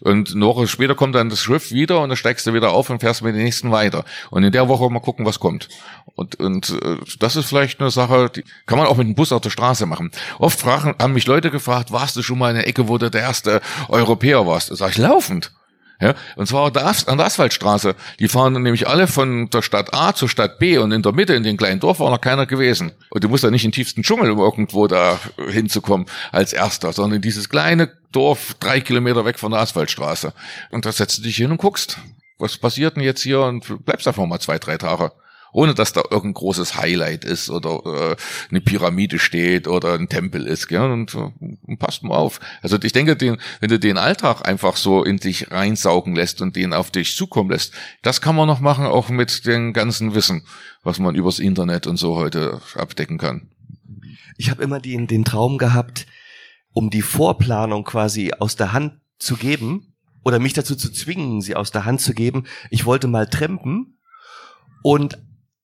Und eine Woche später kommt dann das Schiff wieder und dann steigst du wieder auf und fährst mit den nächsten weiter. Und in der Woche mal gucken, was kommt. Und, und äh, das ist vielleicht eine Sache, die kann man auch mit dem Bus auf der Straße machen. Oft fragen, haben mich Leute gefragt, warst du schon mal in der Ecke, wo du der erste Europäer warst? Da sag ich, laufend. Ja, und zwar an der Asphaltstraße. Die fahren nämlich alle von der Stadt A zur Stadt B und in der Mitte, in dem kleinen Dorf, war noch keiner gewesen. Und du musst ja nicht in den tiefsten Dschungel, um irgendwo da hinzukommen als Erster, sondern in dieses kleine Dorf, drei Kilometer weg von der Asphaltstraße. Und da setzt du dich hin und guckst, was passiert denn jetzt hier und bleibst einfach mal zwei, drei Tage. Ohne dass da irgendein großes Highlight ist oder äh, eine Pyramide steht oder ein Tempel ist. Gell? Und, äh, und passt mal auf. Also ich denke, den, wenn du den Alltag einfach so in dich reinsaugen lässt und den auf dich zukommen lässt, das kann man noch machen, auch mit dem ganzen Wissen, was man übers Internet und so heute abdecken kann. Ich habe immer den, den Traum gehabt, um die Vorplanung quasi aus der Hand zu geben oder mich dazu zu zwingen, sie aus der Hand zu geben. Ich wollte mal trampen und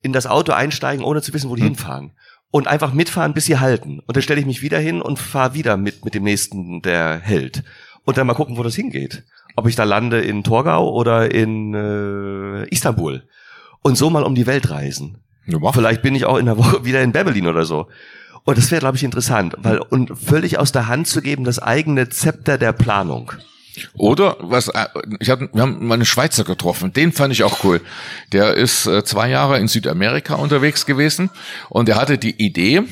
in das Auto einsteigen, ohne zu wissen, wo die hm. hinfahren. Und einfach mitfahren, bis sie halten. Und dann stelle ich mich wieder hin und fahre wieder mit, mit dem nächsten, der hält. Und dann mal gucken, wo das hingeht. Ob ich da lande in Torgau oder in äh, Istanbul. Und so mal um die Welt reisen. Ja, Vielleicht bin ich auch in der Woche wieder in Berlin oder so. Und das wäre, glaube ich, interessant, weil und völlig aus der Hand zu geben, das eigene Zepter der Planung. Oder was äh, ich hab, wir haben mal einen Schweizer getroffen, den fand ich auch cool. Der ist äh, zwei Jahre in Südamerika unterwegs gewesen und er hatte die Idee,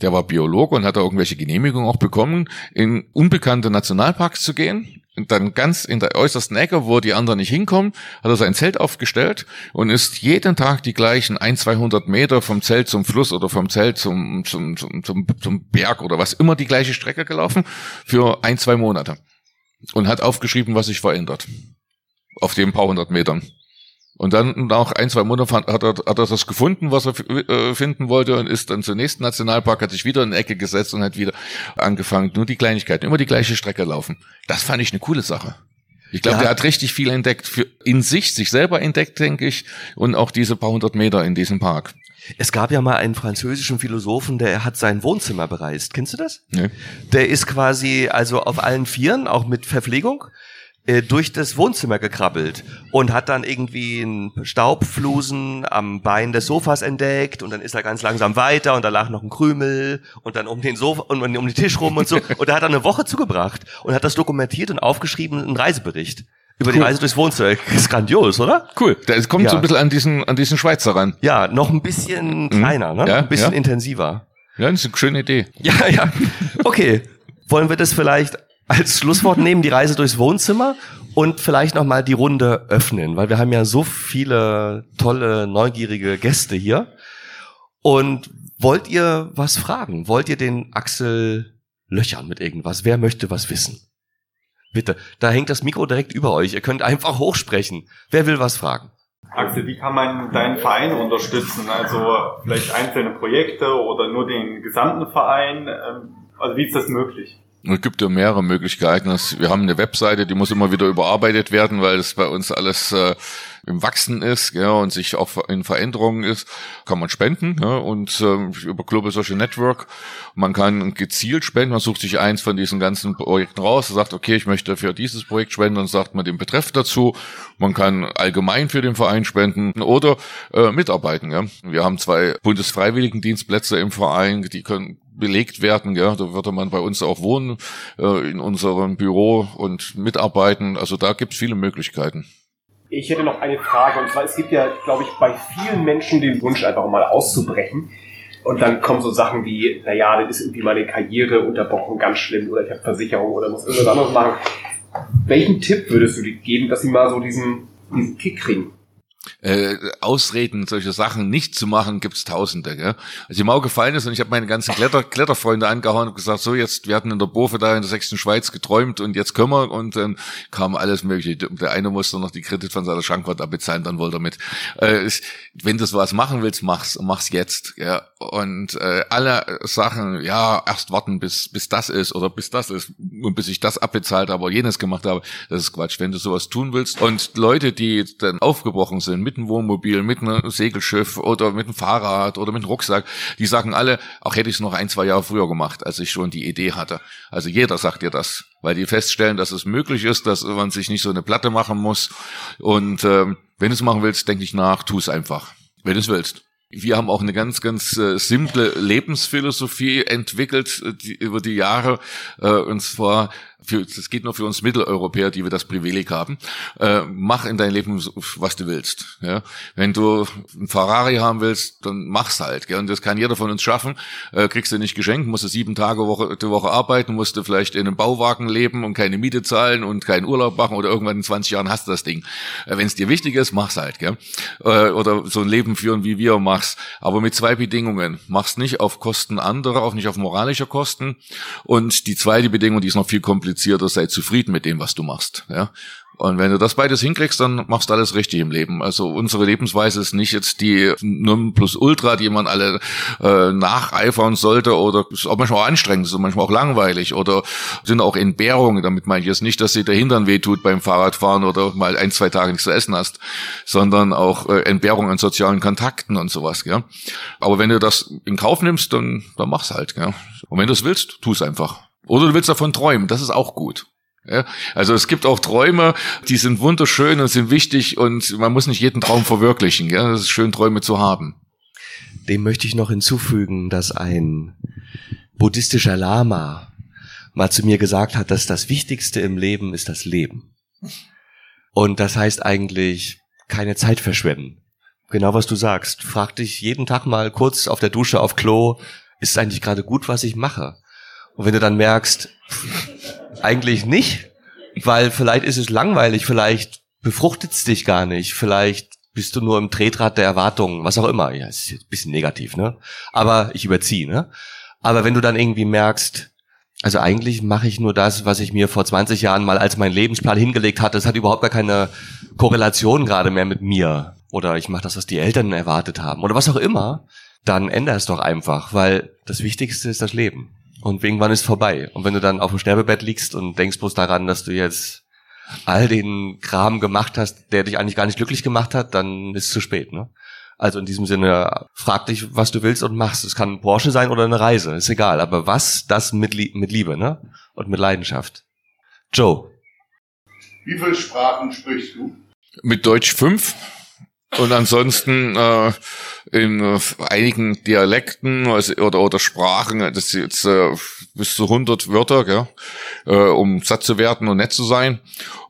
der war Biologe und hat da irgendwelche Genehmigungen auch bekommen, in unbekannte Nationalparks zu gehen. Und dann ganz in der äußersten Ecke, wo die anderen nicht hinkommen, hat er sein Zelt aufgestellt und ist jeden Tag die gleichen ein, 200 Meter vom Zelt zum Fluss oder vom Zelt zum, zum, zum, zum, zum Berg oder was immer die gleiche Strecke gelaufen für ein, zwei Monate und hat aufgeschrieben, was sich verändert. Auf den paar hundert Metern. Und dann nach ein, zwei Monaten hat er, hat er das gefunden, was er äh, finden wollte und ist dann zum nächsten Nationalpark, hat sich wieder in die Ecke gesetzt und hat wieder angefangen, nur die Kleinigkeiten, immer die gleiche Strecke laufen. Das fand ich eine coole Sache. Ich glaube, ja. der hat richtig viel entdeckt, für in sich, sich selber entdeckt, denke ich, und auch diese paar hundert Meter in diesem Park. Es gab ja mal einen französischen Philosophen, der hat sein Wohnzimmer bereist. Kennst du das? Nee. Der ist quasi also auf allen Vieren, auch mit Verpflegung, äh, durch das Wohnzimmer gekrabbelt und hat dann irgendwie einen Staubflusen am Bein des Sofas entdeckt und dann ist er ganz langsam weiter und da lag noch ein Krümel und dann um den Sofa und um den Tisch rum und so und da hat er eine Woche zugebracht und hat das dokumentiert und aufgeschrieben, einen Reisebericht. Über cool. die Reise durchs Wohnzimmer. Ist grandios, oder? Cool. Es kommt ja. so ein bisschen an diesen, an diesen Schweizer ran. Ja, noch ein bisschen mhm. kleiner, ne? Ja, ein bisschen ja. intensiver. Ja, das ist eine schöne Idee. Ja, ja. Okay. Wollen wir das vielleicht als Schlusswort nehmen, die Reise durchs Wohnzimmer und vielleicht nochmal die Runde öffnen, weil wir haben ja so viele tolle, neugierige Gäste hier. Und wollt ihr was fragen? Wollt ihr den Axel löchern mit irgendwas? Wer möchte was wissen? Bitte, da hängt das Mikro direkt über euch. Ihr könnt einfach hochsprechen. Wer will was fragen? Axel, wie kann man deinen Verein unterstützen? Also vielleicht einzelne Projekte oder nur den gesamten Verein? Ähm, also wie ist das möglich? Es gibt ja mehrere Möglichkeiten. Wir haben eine Webseite, die muss immer wieder überarbeitet werden, weil es bei uns alles äh, im Wachsen ist ja, und sich auch in Veränderungen ist, kann man spenden ja, und äh, über Global Social Network. Man kann gezielt spenden, man sucht sich eins von diesen ganzen Projekten raus, sagt, okay, ich möchte für dieses Projekt spenden, dann sagt man den Betreff dazu. Man kann allgemein für den Verein spenden oder äh, mitarbeiten. Ja. Wir haben zwei Bundesfreiwilligendienstplätze im Verein, die können belegt werden. Ja, da würde man bei uns auch wohnen äh, in unserem Büro und mitarbeiten. Also da gibt es viele Möglichkeiten. Ich hätte noch eine Frage und zwar es gibt ja, glaube ich, bei vielen Menschen den Wunsch einfach mal auszubrechen. Und dann kommen so Sachen wie, naja, das ist irgendwie meine Karriere unterbrochen, ganz schlimm, oder ich habe Versicherung oder muss irgendwas anderes machen. Welchen Tipp würdest du dir geben, dass sie mal so diesen, diesen Kick kriegen? Äh, Ausreden, solche Sachen nicht zu machen, gibt's Tausende. Gell? Also mir auch gefallen ist und ich habe meine ganzen Kletter, Kletterfreunde angehauen und gesagt, so jetzt, wir hatten in der Bofe da in der sechsten Schweiz geträumt und jetzt können wir und dann kam alles mögliche. Der eine musste noch die Kredit von seiner Schankwart abbezahlen, dann wollte er mit. Äh, wenn du was machen willst, mach's, mach's jetzt. Ja? Und äh, alle Sachen, ja, erst warten, bis, bis das ist oder bis das ist und bis ich das abbezahlt habe oder jenes gemacht habe, das ist Quatsch. Wenn du sowas tun willst und Leute, die dann aufgebrochen sind, mit einem Wohnmobil, mit einem Segelschiff oder mit einem Fahrrad oder mit einem Rucksack, die sagen alle, auch hätte ich es noch ein, zwei Jahre früher gemacht, als ich schon die Idee hatte. Also jeder sagt dir das, weil die feststellen, dass es möglich ist, dass man sich nicht so eine Platte machen muss. Und ähm, wenn du es machen willst, denke ich nach, tu es einfach, wenn du es willst. Wir haben auch eine ganz, ganz äh, simple Lebensphilosophie entwickelt äh, die, über die Jahre. Äh, und zwar für, das geht nur für uns Mitteleuropäer, die wir das Privileg haben, äh, mach in deinem Leben, was du willst. Ja? Wenn du ein Ferrari haben willst, dann mach's halt. Gell? Und das kann jeder von uns schaffen. Äh, kriegst du nicht geschenkt, musst du sieben Tage Woche, die Woche arbeiten, musst du vielleicht in einem Bauwagen leben und keine Miete zahlen und keinen Urlaub machen oder irgendwann in 20 Jahren hast du das Ding. Äh, Wenn es dir wichtig ist, mach's halt. Gell? Äh, oder so ein Leben führen, wie wir mach's. Aber mit zwei Bedingungen. Mach's nicht auf Kosten anderer, auch nicht auf moralischer Kosten. Und die zweite Bedingung, die ist noch viel komplizierter, sei zufrieden mit dem, was du machst. Ja? Und wenn du das beides hinkriegst, dann machst du alles richtig im Leben. Also unsere Lebensweise ist nicht jetzt die Nonplusultra, die man alle äh, nacheifern sollte oder ist auch manchmal auch anstrengend, ist manchmal auch langweilig oder sind auch Entbehrungen. Damit meine ich jetzt nicht, dass dir der Hintern wehtut beim Fahrradfahren oder mal ein, zwei Tage nichts zu essen hast, sondern auch äh, Entbehrung an sozialen Kontakten und sowas. Gell? Aber wenn du das in Kauf nimmst, dann, dann mach's halt. Gell? Und wenn du es willst, tu es einfach. Oder du willst davon träumen, das ist auch gut. Ja, also es gibt auch Träume, die sind wunderschön und sind wichtig und man muss nicht jeden Traum verwirklichen. Ja, es ist schön, Träume zu haben. Dem möchte ich noch hinzufügen, dass ein buddhistischer Lama mal zu mir gesagt hat, dass das Wichtigste im Leben ist das Leben. Und das heißt eigentlich keine Zeit verschwenden. Genau was du sagst. Frag dich jeden Tag mal kurz auf der Dusche, auf Klo, ist eigentlich gerade gut, was ich mache? Und wenn du dann merkst, eigentlich nicht, weil vielleicht ist es langweilig, vielleicht befruchtet es dich gar nicht, vielleicht bist du nur im Tretrad der Erwartungen, was auch immer. Ja, ist ein bisschen negativ, ne? Aber ich überziehe, ne? Aber wenn du dann irgendwie merkst, also eigentlich mache ich nur das, was ich mir vor 20 Jahren mal als mein Lebensplan hingelegt hatte. Das hat überhaupt gar keine Korrelation gerade mehr mit mir. Oder ich mache das, was die Eltern erwartet haben. Oder was auch immer. Dann ändere es doch einfach, weil das Wichtigste ist das Leben. Und irgendwann ist vorbei. Und wenn du dann auf dem Sterbebett liegst und denkst bloß daran, dass du jetzt all den Kram gemacht hast, der dich eigentlich gar nicht glücklich gemacht hat, dann ist es zu spät, ne? Also in diesem Sinne, frag dich, was du willst und machst. Es kann ein Porsche sein oder eine Reise, ist egal. Aber was, das mit, mit Liebe, ne? Und mit Leidenschaft. Joe. Wie viele Sprachen sprichst du? Mit Deutsch fünf. Und ansonsten äh, in äh, einigen Dialekten also, oder, oder Sprachen, das ist jetzt äh, bis zu 100 Wörter, gell, äh, um satt zu werden und nett zu sein.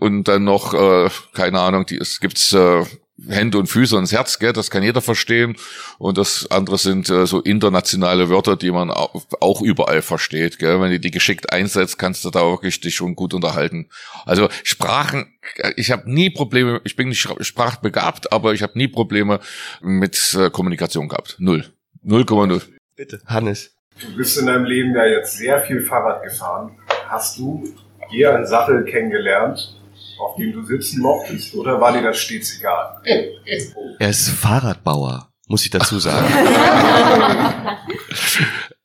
Und dann noch, äh, keine Ahnung, die, es gibt äh, Hände und Füße und das Herz, gell, das kann jeder verstehen. Und das andere sind äh, so internationale Wörter, die man auch, überall versteht. Gell. Wenn du die geschickt einsetzt, kannst du da wirklich dich schon gut unterhalten. Also Sprachen, ich habe nie Probleme, ich bin nicht sprachbegabt, aber ich habe nie Probleme mit äh, Kommunikation gehabt. Null. 0,0. Bitte. Hannes. Du bist in deinem Leben ja jetzt sehr viel Fahrrad gefahren. Hast du je einen Sattel kennengelernt, auf dem du sitzen mochtest, oder war dir das stets egal? Er ist Fahrradbauer, muss ich dazu sagen.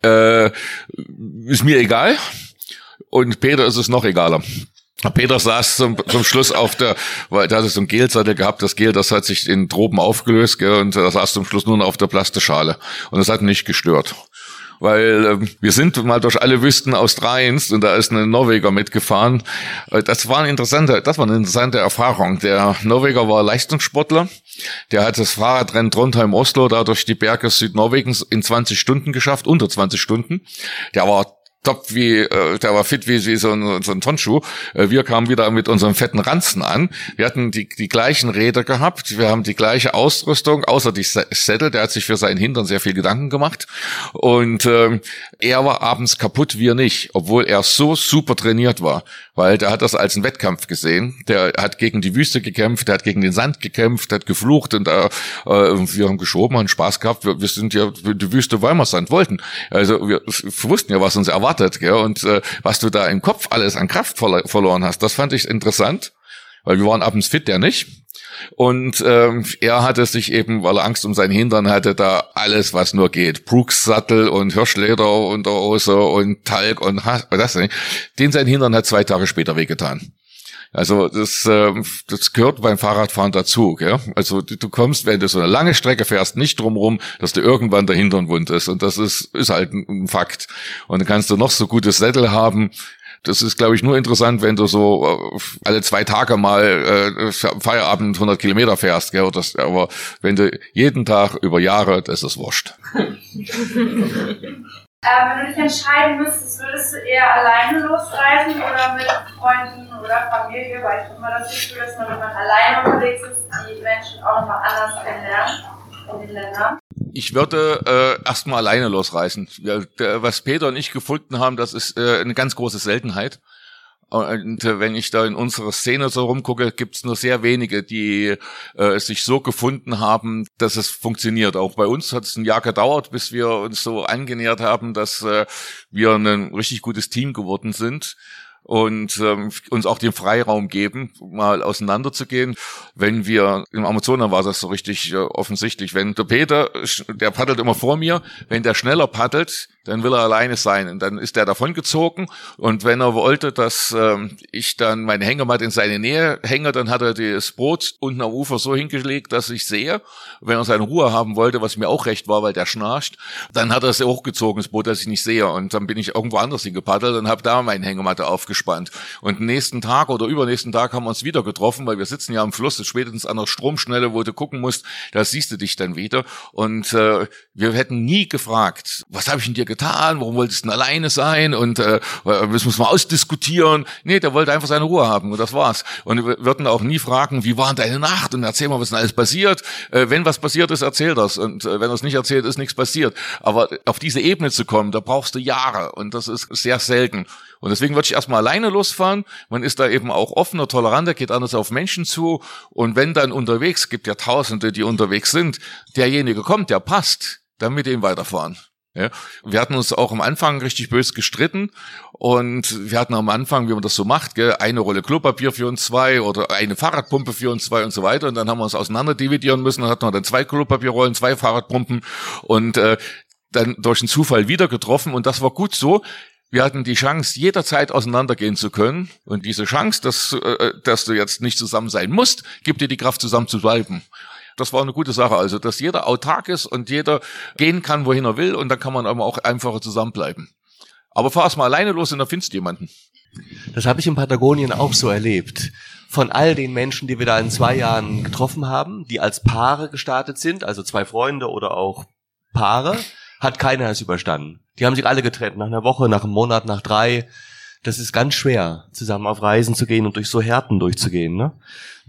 äh, ist mir egal. Und Peter ist es noch egaler. Peter saß zum, zum Schluss auf der, weil da hatte so ein Gelsattel gehabt, das Gel, das hat sich in Tropen aufgelöst, gell, und er saß zum Schluss nur noch auf der Plastischale. Und das hat nicht gestört weil äh, wir sind mal durch alle Wüsten Australiens und da ist ein Norweger mitgefahren. Äh, das war eine interessante, das war eine interessante Erfahrung. Der Norweger war Leistungssportler. Der hat das Fahrradrennen Trondheim-Oslo da durch die Berge Südnorwegens in 20 Stunden geschafft, unter 20 Stunden. Der war top wie, äh, der war fit wie, wie so ein, so ein Tonschuh. Äh, wir kamen wieder mit unserem fetten Ranzen an. Wir hatten die, die gleichen Räder gehabt, wir haben die gleiche Ausrüstung, außer die Sättel, der hat sich für seinen Hintern sehr viel Gedanken gemacht. Und ähm, er war abends kaputt, wir nicht, obwohl er so super trainiert war, weil der hat das als einen Wettkampf gesehen. Der hat gegen die Wüste gekämpft, der hat gegen den Sand gekämpft, hat geflucht und äh, wir haben geschoben, haben Spaß gehabt. Wir, wir sind ja die Wüste Weimarsand wollten. Also wir wussten ja, was uns erwartet gell? Und äh, was du da im Kopf alles an Kraft verlo verloren hast, das fand ich interessant, weil wir waren abends fit, der nicht. Und ähm, er hatte sich eben, weil er Angst um seinen Hintern hatte, da alles, was nur geht. Brooks-Sattel und Hirschleder und Hose und Talg und das nicht. Den sein Hintern hat zwei Tage später wehgetan. Also das, äh, das gehört beim Fahrradfahren dazu. Gell? Also du, du kommst, wenn du so eine lange Strecke fährst, nicht drumherum, dass du irgendwann der Hintern wund ist. Und das ist, ist halt ein Fakt. Und dann kannst du noch so gutes Sättel haben. Das ist, glaube ich, nur interessant, wenn du so äh, alle zwei Tage mal äh, Feierabend 100 Kilometer fährst. Gell? Das, aber wenn du jeden Tag über Jahre, das ist wurscht. Äh, wenn du dich entscheiden müsstest, würdest du eher alleine losreisen oder mit Freunden oder Familie? Weil ich immer das Gefühl, dass man, wenn man alleine unterwegs ist, die Menschen auch nochmal anders kennenlernt in den Ländern. Ich würde äh, erstmal alleine der, was Peter und ich gefunden haben, das ist äh, eine ganz große Seltenheit. Und äh, wenn ich da in unserer Szene so rumgucke, gibt's nur sehr wenige, die äh, sich so gefunden haben, dass es funktioniert. Auch bei uns hat es ein Jahr gedauert, bis wir uns so angenähert haben, dass äh, wir ein richtig gutes Team geworden sind und ähm, uns auch den Freiraum geben, mal auseinanderzugehen. Wenn wir im Amazonas war das so richtig äh, offensichtlich. Wenn der Peter, der paddelt immer vor mir, wenn der schneller paddelt, dann will er alleine sein. Und dann ist er davongezogen. Und wenn er wollte, dass ähm, ich dann meine Hängematte in seine Nähe hänge, dann hat er das Boot unten am Ufer so hingelegt, dass ich sehe. Wenn er seine Ruhe haben wollte, was mir auch recht war, weil der schnarcht, dann hat er es hochgezogen, das Boot, dass ich nicht sehe. Und dann bin ich irgendwo anders hingepaddelt und habe da meine Hängematte aufgespannt. Und nächsten Tag oder übernächsten Tag haben wir uns wieder getroffen, weil wir sitzen ja am Fluss, spätestens an der Stromschnelle, wo du gucken musst, da siehst du dich dann wieder. Und äh, wir hätten nie gefragt, was habe ich denn dir getan, warum wolltest du denn alleine sein und äh, das muss man ausdiskutieren. Nee, der wollte einfach seine Ruhe haben und das war's. Und wir würden auch nie fragen, wie war deine Nacht und erzähl mal, was denn alles passiert. Äh, wenn was passiert ist, erzähl das und äh, wenn es nicht erzählt, ist nichts passiert. Aber auf diese Ebene zu kommen, da brauchst du Jahre und das ist sehr selten. Und deswegen würde ich erstmal alleine losfahren. Man ist da eben auch offener, toleranter, geht anders auf Menschen zu. Und wenn dann unterwegs, gibt ja Tausende, die unterwegs sind, derjenige kommt, der passt, dann mit ihm weiterfahren. Ja, wir hatten uns auch am Anfang richtig böse gestritten und wir hatten am Anfang, wie man das so macht, gell, eine Rolle Klopapier für uns zwei oder eine Fahrradpumpe für uns zwei und so weiter. Und dann haben wir uns auseinander dividieren müssen. Dann hatten wir dann zwei Klopapierrollen, zwei Fahrradpumpen und äh, dann durch einen Zufall wieder getroffen und das war gut so. Wir hatten die Chance, jederzeit auseinandergehen zu können. Und diese Chance, dass, äh, dass du jetzt nicht zusammen sein musst, gibt dir die Kraft, zusammen zu bleiben. Das war eine gute Sache. Also, dass jeder autark ist und jeder gehen kann, wohin er will. Und dann kann man auch einfacher zusammenbleiben. Aber fahr erst mal alleine los und dann findest du jemanden. Das habe ich in Patagonien auch so erlebt. Von all den Menschen, die wir da in zwei Jahren getroffen haben, die als Paare gestartet sind, also zwei Freunde oder auch Paare, hat keiner es überstanden. Die haben sich alle getrennt, nach einer Woche, nach einem Monat, nach drei. Das ist ganz schwer, zusammen auf Reisen zu gehen und durch so Härten durchzugehen. Ne?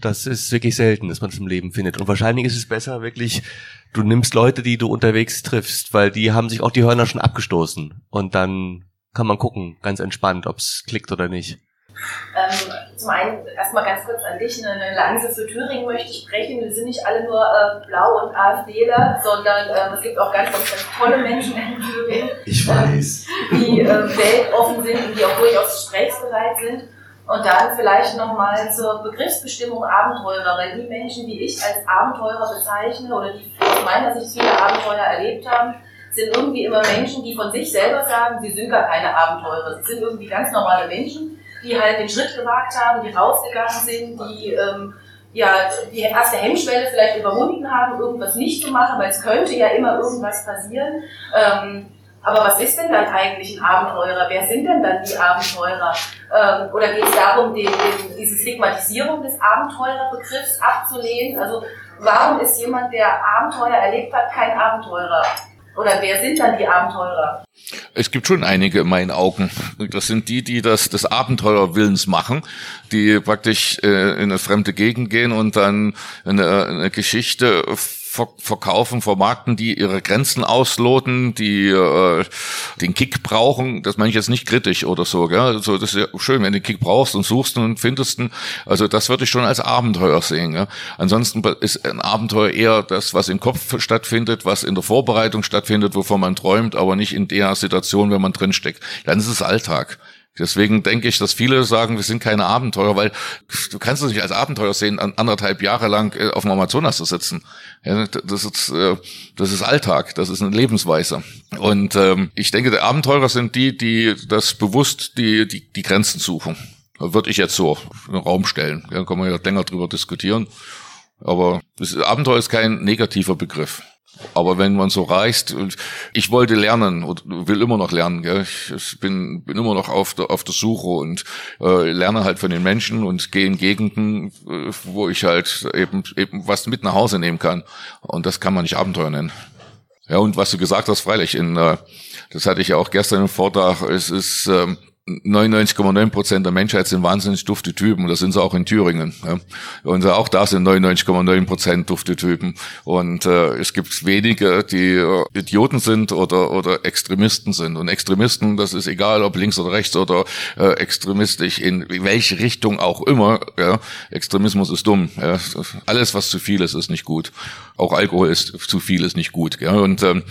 Das ist wirklich selten, dass man es im Leben findet. Und wahrscheinlich ist es besser, wirklich, du nimmst Leute, die du unterwegs triffst, weil die haben sich auch die Hörner schon abgestoßen. Und dann kann man gucken, ganz entspannt, ob es klickt oder nicht. Ähm, zum einen erstmal ganz kurz an dich, eine Lanze für Thüringen möchte ich sprechen. Wir sind nicht alle nur äh, blau und AfDler, sondern äh, es gibt auch ganz, ganz, ganz tolle Menschen in Thüringen. Ich weiß. Äh, die äh, weltoffen sind und die auch durchaus gesprächsbereit sind. Und dann vielleicht nochmal zur Begriffsbestimmung Abenteurer, weil die Menschen, die ich als Abenteurer bezeichne oder die aus meiner Sicht viele Abenteuer erlebt haben, sind irgendwie immer Menschen, die von sich selber sagen, sie sind gar keine Abenteurer. Sie sind irgendwie ganz normale Menschen, die halt den Schritt gewagt haben, die rausgegangen sind, die ähm, ja die erste Hemmschwelle vielleicht überwunden haben, irgendwas nicht zu machen, weil es könnte ja immer irgendwas passieren. Ähm, aber was ist denn dann eigentlich ein Abenteurer? Wer sind denn dann die Abenteurer? Ähm, oder geht es darum, den, den, diese Stigmatisierung des Abenteurerbegriffs abzulehnen? Also warum ist jemand, der Abenteuer erlebt hat, kein Abenteurer? Oder wer sind dann die Abenteurer? Es gibt schon einige in meinen Augen. Das sind die, die das des Abenteuerwillens machen, die praktisch äh, in eine fremde Gegend gehen und dann eine, eine Geschichte verkaufen, vermarkten, die ihre Grenzen ausloten, die äh, den Kick brauchen. Das meine ich jetzt nicht kritisch oder so. Gell? Also das ist ja schön, wenn du den Kick brauchst und suchst und findest ihn. Also das würde ich schon als Abenteuer sehen. Gell? Ansonsten ist ein Abenteuer eher das, was im Kopf stattfindet, was in der Vorbereitung stattfindet, wovon man träumt, aber nicht in der Situation, wenn man drinsteckt. Dann ist es Alltag. Deswegen denke ich, dass viele sagen, wir sind keine Abenteurer, weil du kannst es nicht als Abenteuer sehen, anderthalb Jahre lang äh, auf dem Amazonas zu sitzen. Ja, das, ist, äh, das ist Alltag, das ist eine Lebensweise. Und ähm, ich denke, die Abenteurer sind die, die das bewusst die, die, die Grenzen suchen. Würde ich jetzt so in den Raum stellen. Da kann man ja länger drüber diskutieren. Aber das Abenteuer ist kein negativer Begriff. Aber wenn man so reist, ich wollte lernen und will immer noch lernen. Gell? Ich bin, bin immer noch auf der, auf der Suche und äh, lerne halt von den Menschen und gehe in Gegenden, äh, wo ich halt eben, eben was mit nach Hause nehmen kann. Und das kann man nicht Abenteuer nennen. Ja, und was du gesagt hast, freilich, in, äh, das hatte ich ja auch gestern im Vortrag, es ist, ähm, 99,9 Prozent der Menschheit sind wahnsinnig dufte Typen das sind sie auch in Thüringen. Ja. Und auch da sind 99,9 Prozent dufte Typen. Und äh, es gibt wenige, die äh, Idioten sind oder, oder Extremisten sind. Und Extremisten, das ist egal, ob links oder rechts oder äh, extremistisch, in welche Richtung auch immer. Ja. Extremismus ist dumm. Ja. Alles, was zu viel ist, ist nicht gut. Auch Alkohol ist zu viel, ist nicht gut. Ja. Und ähm,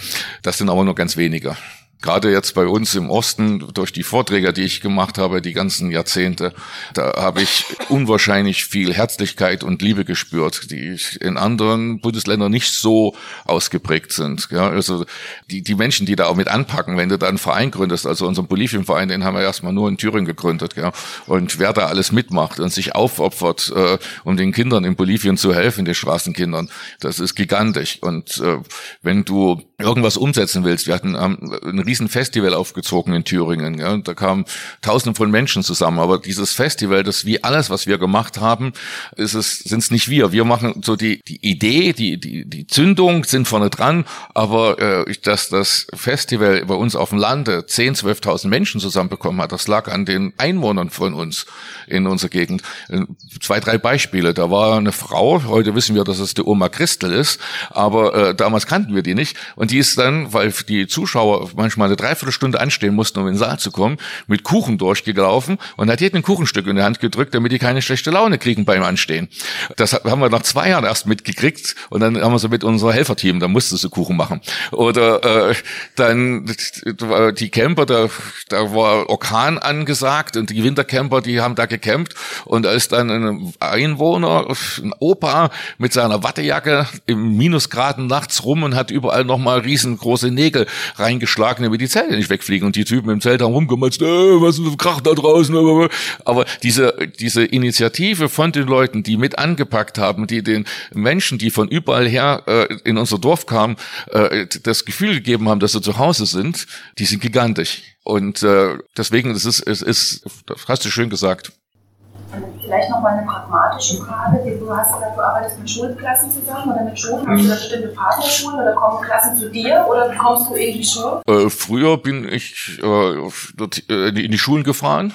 das sind aber nur ganz wenige gerade jetzt bei uns im Osten durch die Vorträge, die ich gemacht habe, die ganzen Jahrzehnte, da habe ich unwahrscheinlich viel Herzlichkeit und Liebe gespürt, die in anderen Bundesländern nicht so ausgeprägt sind. Ja, also die, die Menschen, die da auch mit anpacken, wenn du da einen Verein gründest, also unseren Bolivienverein, den haben wir erstmal nur in Thüringen gegründet, ja, und wer da alles mitmacht und sich aufopfert, äh, um den Kindern in Bolivien zu helfen, den Straßenkindern, das ist gigantisch. Und äh, wenn du irgendwas umsetzen willst, wir hatten ähm, ein riesen Festival aufgezogen in Thüringen. Ja, und da kamen Tausende von Menschen zusammen. Aber dieses Festival, das wie alles, was wir gemacht haben, ist es sind es nicht wir. Wir machen so die die Idee, die die die Zündung sind vorne dran. Aber äh, dass das Festival bei uns auf dem Lande 10, 12.000 Menschen zusammenbekommen hat, das lag an den Einwohnern von uns in unserer Gegend. Äh, zwei, drei Beispiele. Da war eine Frau. Heute wissen wir, dass es die Oma Christel ist. Aber äh, damals kannten wir die nicht. Und die ist dann, weil die Zuschauer manchmal manchmal eine Dreiviertelstunde anstehen mussten, um in den Saal zu kommen, mit Kuchen durchgelaufen und hat jedem ein Kuchenstück in die Hand gedrückt, damit die keine schlechte Laune kriegen beim Anstehen. Das haben wir nach zwei Jahren erst mitgekriegt und dann haben wir so mit unserem Helferteam, da musste sie Kuchen machen. Oder äh, dann die Camper, da, da war Orkan angesagt und die Wintercamper, die haben da gecampt und da ist dann ein Einwohner, ein Opa mit seiner Wattejacke im Minusgraden nachts rum und hat überall nochmal riesengroße Nägel reingeschlagen damit die Zelte nicht wegfliegen. Und die Typen im Zelt haben rumgematzt, äh, was ist Krach da draußen. Aber diese, diese Initiative von den Leuten, die mit angepackt haben, die den Menschen, die von überall her äh, in unser Dorf kamen, äh, das Gefühl gegeben haben, dass sie zu Hause sind, die sind gigantisch. Und äh, deswegen, es ist, es ist, das hast du schön gesagt, Vielleicht noch mal eine pragmatische Frage. Du hast gesagt, du arbeitest mit Schulklassen zusammen oder mit Schulen. Hast du da bestimmte Partnerschulen oder kommen Klassen zu dir oder kommst du in die Schule? Äh, früher bin ich äh, äh, in die Schulen gefahren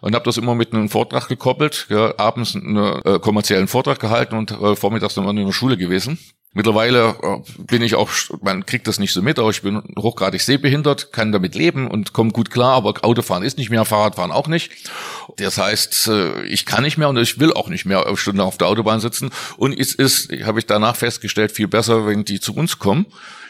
und habe das immer mit einem Vortrag gekoppelt. Ja, abends einen äh, kommerziellen Vortrag gehalten und äh, vormittags dann in der Schule gewesen. Mittlerweile äh, bin ich auch, man kriegt das nicht so mit, aber ich bin hochgradig sehbehindert, kann damit leben und komme gut klar, aber Autofahren ist nicht mehr, Fahrradfahren auch nicht. Das heißt, äh, ich kann nicht mehr und ich will auch nicht mehr Stunden auf der Autobahn sitzen. Und es ist, habe ich danach festgestellt, viel besser, wenn die zu uns kommen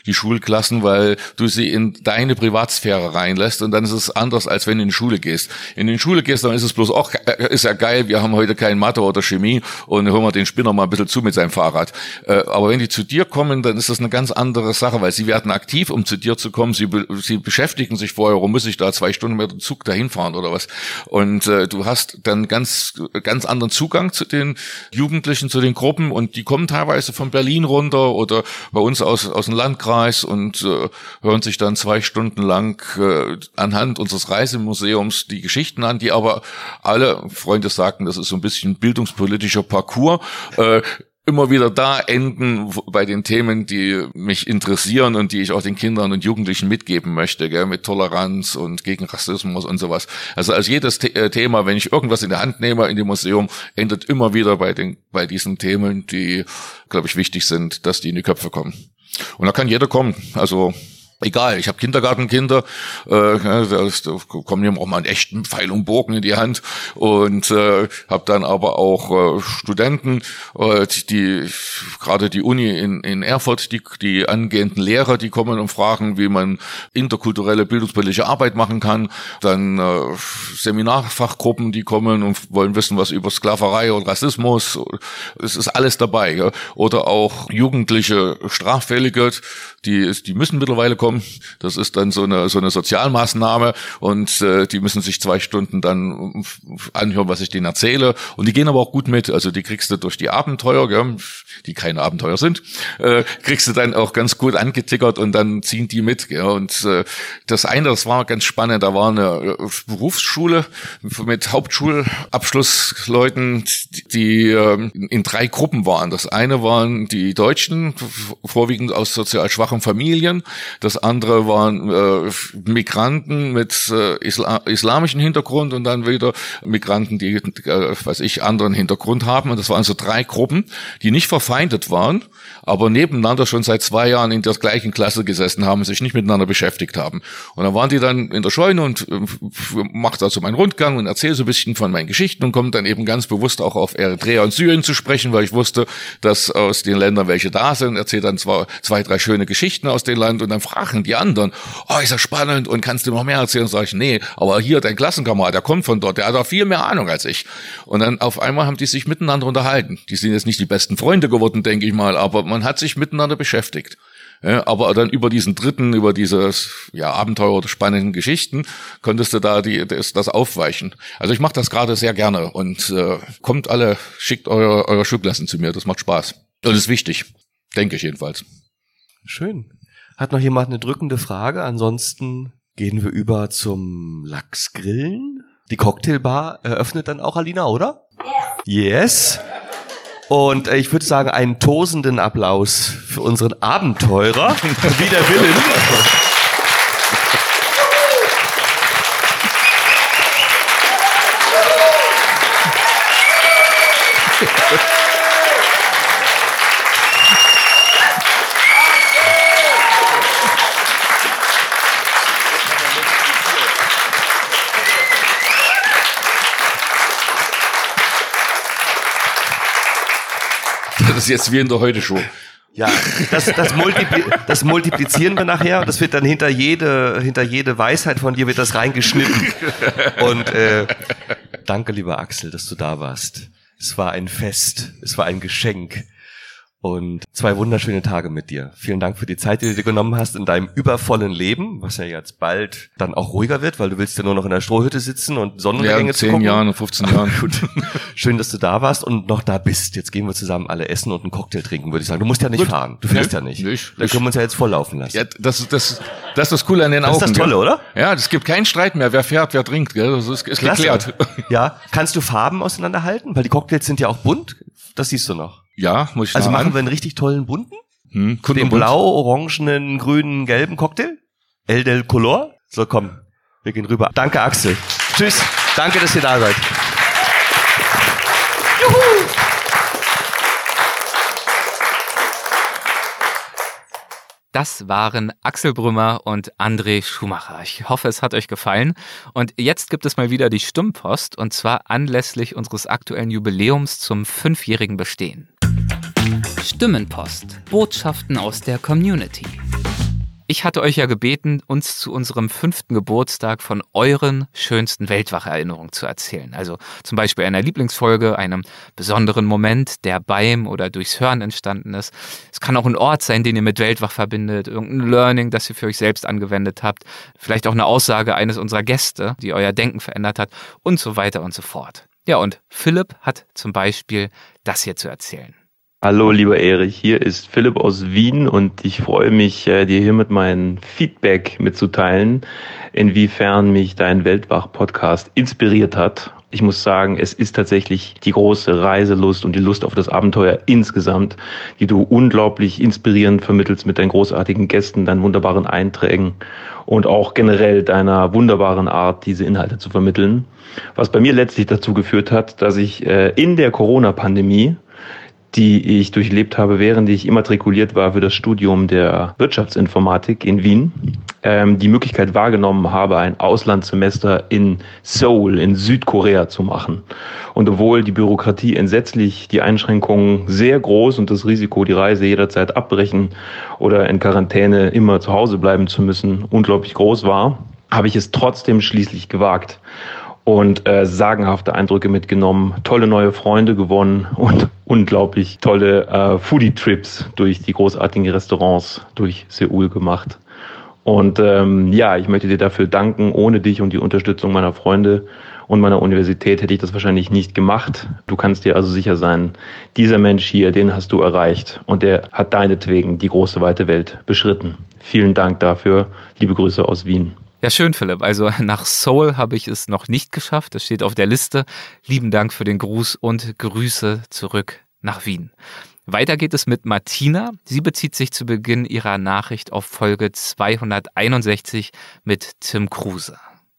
die Schulklassen, weil du sie in deine Privatsphäre reinlässt und dann ist es anders, als wenn du in die Schule gehst. In die Schule gehst, dann ist es bloß auch, äh, ist ja geil, wir haben heute kein Mathe oder Chemie und hören wir den Spinner mal ein bisschen zu mit seinem Fahrrad. Äh, aber wenn die zu dir kommen, dann ist das eine ganz andere Sache, weil sie werden aktiv, um zu dir zu kommen. Sie, sie beschäftigen sich vorher, warum muss ich da zwei Stunden mit dem Zug dahin fahren oder was. Und äh, du hast dann ganz, ganz anderen Zugang zu den Jugendlichen, zu den Gruppen und die kommen teilweise von Berlin runter oder bei uns aus, aus dem Landkreis Landkreis und äh, hören sich dann zwei Stunden lang äh, anhand unseres Reisemuseums die Geschichten an, die aber alle Freunde sagten, das ist so ein bisschen bildungspolitischer Parcours. Äh, immer wieder da enden bei den Themen, die mich interessieren und die ich auch den Kindern und Jugendlichen mitgeben möchte, gell, mit Toleranz und gegen Rassismus und sowas. Also als jedes The äh, Thema, wenn ich irgendwas in der Hand nehme in dem Museum, endet immer wieder bei den bei diesen Themen, die, glaube ich, wichtig sind, dass die in die Köpfe kommen. Und da kann jeder kommen. Also Egal, ich habe Kindergartenkinder, äh, da, da kommen ihm auch mal einen echten Pfeil und Bogen in die Hand und äh, habe dann aber auch äh, Studenten, äh, die gerade die Uni in, in Erfurt, die, die angehenden Lehrer, die kommen und fragen, wie man interkulturelle bildungspolitische Arbeit machen kann. Dann äh, Seminarfachgruppen, die kommen und wollen wissen, was über Sklaverei und Rassismus. Es ist alles dabei. Ja? Oder auch jugendliche Straffällige, die, die müssen mittlerweile kommen Schulturm. Das ist dann so eine, so eine Sozialmaßnahme und äh, die müssen sich zwei Stunden dann anhören, was ich denen erzähle. Und die gehen aber auch gut mit. Also die kriegst du durch die Abenteuer, gell, die keine Abenteuer sind, äh, kriegst du dann auch ganz gut angetickert und dann ziehen die mit. Gell. Und äh, das eine, das war ganz spannend, da war eine äh, Berufsschule mit Hauptschulabschlussleuten, die äh, in drei Gruppen waren. Das eine waren die Deutschen, vorwiegend aus sozial schwachen Familien. Das andere waren äh, Migranten mit äh, Isla islamischen Hintergrund und dann wieder Migranten, die, äh, weiß ich, anderen Hintergrund haben. Und das waren so drei Gruppen, die nicht verfeindet waren, aber nebeneinander schon seit zwei Jahren in der gleichen Klasse gesessen haben, sich nicht miteinander beschäftigt haben. Und dann waren die dann in der Scheune und äh, macht also meinen Rundgang und erzähle so ein bisschen von meinen Geschichten und kommt dann eben ganz bewusst auch auf Eritrea und Syrien zu sprechen, weil ich wusste, dass aus den Ländern welche da sind, erzähle dann zwar zwei, drei schöne Geschichten aus dem Land und dann fragen die anderen, oh, ist das spannend und kannst du noch mehr erzählen? Sage ich, nee, aber hier dein Klassenkamerad, der kommt von dort, der hat auch viel mehr Ahnung als ich. Und dann auf einmal haben die sich miteinander unterhalten. Die sind jetzt nicht die besten Freunde geworden, denke ich mal, aber man hat sich miteinander beschäftigt. Ja, aber dann über diesen dritten, über dieses ja, Abenteuer oder spannenden Geschichten, konntest du da die, das, das aufweichen. Also ich mache das gerade sehr gerne und äh, kommt alle, schickt eure, eure Schulklassen zu mir, das macht Spaß. Und ist wichtig, denke ich jedenfalls. Schön. Hat noch jemand eine drückende Frage? Ansonsten gehen wir über zum Lachsgrillen. Die Cocktailbar eröffnet dann auch Alina, oder? Yes. Yes. Und äh, ich würde sagen, einen tosenden Applaus für unseren Abenteurer. Wider Willen. Jetzt wie in der Heute-Show. Ja, das, das, multipli das multiplizieren wir nachher. Das wird dann hinter jede, hinter jede Weisheit von dir wird das reingeschnitten. Und äh, danke, lieber Axel, dass du da warst. Es war ein Fest, es war ein Geschenk und zwei wunderschöne Tage mit dir. Vielen Dank für die Zeit, die du dir genommen hast in deinem übervollen Leben, was ja jetzt bald dann auch ruhiger wird, weil du willst ja nur noch in der Strohhütte sitzen und Sonnenuntergänge ja, in 10 Jahren, 15 Jahren. Gut. Schön, dass du da warst und noch da bist. Jetzt gehen wir zusammen alle essen und einen Cocktail trinken, würde ich sagen. Du musst ja nicht Gut. fahren. Du fährst Nö, ja nicht. nicht. Da können wir uns ja jetzt volllaufen lassen. Ja, das, das, das ist das Coole an den das Augen. Das ist das Tolle, oder? Ja, es gibt keinen Streit mehr. Wer fährt, wer trinkt. Gell? Das ist, ist geklärt. Ja. Kannst du Farben auseinanderhalten? Weil die Cocktails sind ja auch bunt. Das siehst du noch. Ja, muss ich Also machen an. wir einen richtig tollen bunten? Hm, Den blau, orangenen, grünen, gelben Cocktail? El del Color? So, komm. Wir gehen rüber. Danke, Axel. Tschüss. Danke, dass ihr da seid. Juhu! Das waren Axel Brümmer und André Schumacher. Ich hoffe, es hat euch gefallen. Und jetzt gibt es mal wieder die Stimmpost und zwar anlässlich unseres aktuellen Jubiläums zum fünfjährigen Bestehen. Stimmenpost. Botschaften aus der Community. Ich hatte euch ja gebeten, uns zu unserem fünften Geburtstag von euren schönsten Weltwacherinnerungen zu erzählen. Also zum Beispiel einer Lieblingsfolge, einem besonderen Moment, der beim oder durchs Hören entstanden ist. Es kann auch ein Ort sein, den ihr mit Weltwach verbindet, irgendein Learning, das ihr für euch selbst angewendet habt, vielleicht auch eine Aussage eines unserer Gäste, die euer Denken verändert hat und so weiter und so fort. Ja, und Philipp hat zum Beispiel das hier zu erzählen. Hallo, lieber Erich, hier ist Philipp aus Wien und ich freue mich, äh, dir hiermit mein Feedback mitzuteilen, inwiefern mich dein Weltwach-Podcast inspiriert hat. Ich muss sagen, es ist tatsächlich die große Reiselust und die Lust auf das Abenteuer insgesamt, die du unglaublich inspirierend vermittelst mit deinen großartigen Gästen, deinen wunderbaren Einträgen und auch generell deiner wunderbaren Art, diese Inhalte zu vermitteln. Was bei mir letztlich dazu geführt hat, dass ich äh, in der Corona-Pandemie die ich durchlebt habe, während ich immatrikuliert war für das Studium der Wirtschaftsinformatik in Wien, ähm, die Möglichkeit wahrgenommen habe, ein Auslandssemester in Seoul in Südkorea zu machen. Und obwohl die Bürokratie entsetzlich, die Einschränkungen sehr groß und das Risiko, die Reise jederzeit abbrechen oder in Quarantäne immer zu Hause bleiben zu müssen, unglaublich groß war, habe ich es trotzdem schließlich gewagt und äh, sagenhafte Eindrücke mitgenommen, tolle neue Freunde gewonnen und unglaublich tolle äh, Foodie-Trips durch die großartigen Restaurants durch Seoul gemacht. Und ähm, ja, ich möchte dir dafür danken. Ohne dich und die Unterstützung meiner Freunde und meiner Universität hätte ich das wahrscheinlich nicht gemacht. Du kannst dir also sicher sein, dieser Mensch hier, den hast du erreicht und der hat deinetwegen die große weite Welt beschritten. Vielen Dank dafür. Liebe Grüße aus Wien. Ja, schön, Philipp. Also nach Seoul habe ich es noch nicht geschafft. Das steht auf der Liste. Lieben Dank für den Gruß und Grüße zurück nach Wien. Weiter geht es mit Martina. Sie bezieht sich zu Beginn ihrer Nachricht auf Folge 261 mit Tim Kruse.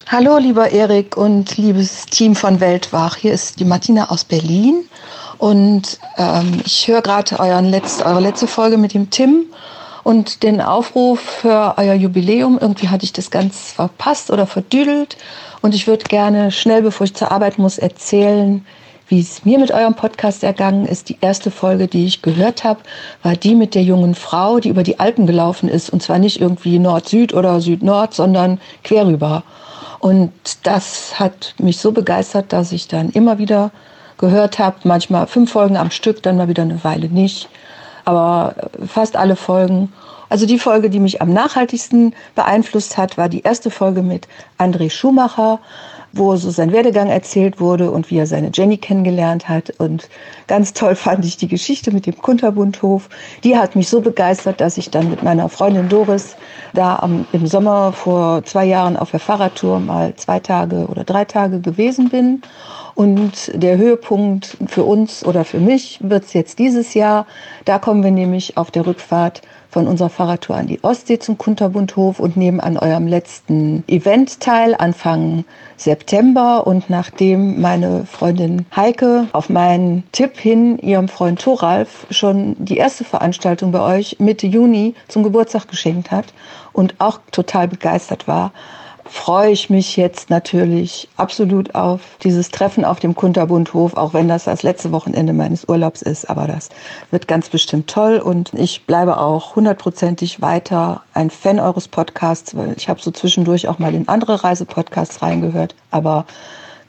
Hallo, lieber Erik und liebes Team von Weltwach. Hier ist die Martina aus Berlin und ähm, ich höre gerade letzt, eure letzte Folge mit dem Tim und den Aufruf für euer Jubiläum. Irgendwie hatte ich das ganz verpasst oder verdüdelt und ich würde gerne schnell, bevor ich zur Arbeit muss, erzählen, wie es mir mit eurem Podcast ergangen ist. Die erste Folge, die ich gehört habe, war die mit der jungen Frau, die über die Alpen gelaufen ist und zwar nicht irgendwie Nord-Süd oder Süd-Nord, sondern quer rüber. Und das hat mich so begeistert, dass ich dann immer wieder gehört habe, manchmal fünf Folgen am Stück, dann mal wieder eine Weile nicht, aber fast alle Folgen. Also die Folge, die mich am nachhaltigsten beeinflusst hat, war die erste Folge mit André Schumacher, wo so sein Werdegang erzählt wurde und wie er seine Jenny kennengelernt hat. Und ganz toll fand ich die Geschichte mit dem Kunterbundhof. Die hat mich so begeistert, dass ich dann mit meiner Freundin Doris da am, im Sommer vor zwei Jahren auf der Fahrradtour mal zwei Tage oder drei Tage gewesen bin. Und der Höhepunkt für uns oder für mich wird es jetzt dieses Jahr. Da kommen wir nämlich auf der Rückfahrt von unserer Fahrradtour an die Ostsee zum Kunterbundhof und nehmen an eurem letzten Event teil, Anfang September. Und nachdem meine Freundin Heike auf meinen Tipp hin ihrem Freund Thoralf schon die erste Veranstaltung bei euch Mitte Juni zum Geburtstag geschenkt hat und auch total begeistert war, freue ich mich jetzt natürlich absolut auf dieses Treffen auf dem Kunterbundhof, auch wenn das das letzte Wochenende meines Urlaubs ist. Aber das wird ganz bestimmt toll und ich bleibe auch hundertprozentig weiter ein Fan eures Podcasts, weil ich habe so zwischendurch auch mal in andere Reisepodcasts reingehört, aber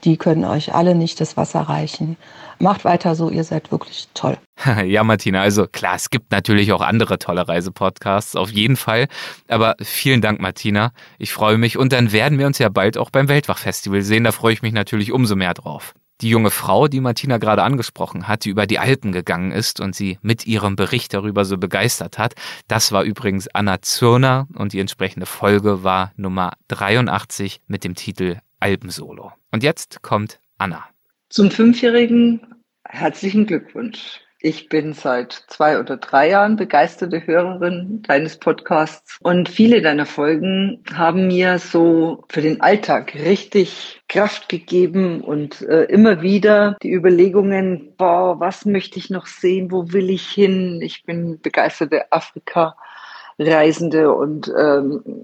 die können euch alle nicht das Wasser reichen. Macht weiter so, ihr seid wirklich toll. Ja, Martina, also klar, es gibt natürlich auch andere tolle Reisepodcasts, auf jeden Fall. Aber vielen Dank, Martina. Ich freue mich und dann werden wir uns ja bald auch beim Weltwachfestival sehen. Da freue ich mich natürlich umso mehr drauf. Die junge Frau, die Martina gerade angesprochen hat, die über die Alpen gegangen ist und sie mit ihrem Bericht darüber so begeistert hat, das war übrigens Anna Zürner und die entsprechende Folge war Nummer 83 mit dem Titel Alpensolo. Und jetzt kommt Anna. Zum Fünfjährigen herzlichen Glückwunsch. Ich bin seit zwei oder drei Jahren begeisterte Hörerin deines Podcasts und viele deiner Folgen haben mir so für den Alltag richtig Kraft gegeben und äh, immer wieder die Überlegungen, boah, was möchte ich noch sehen, wo will ich hin? Ich bin begeisterte Afrika-Reisende und ähm,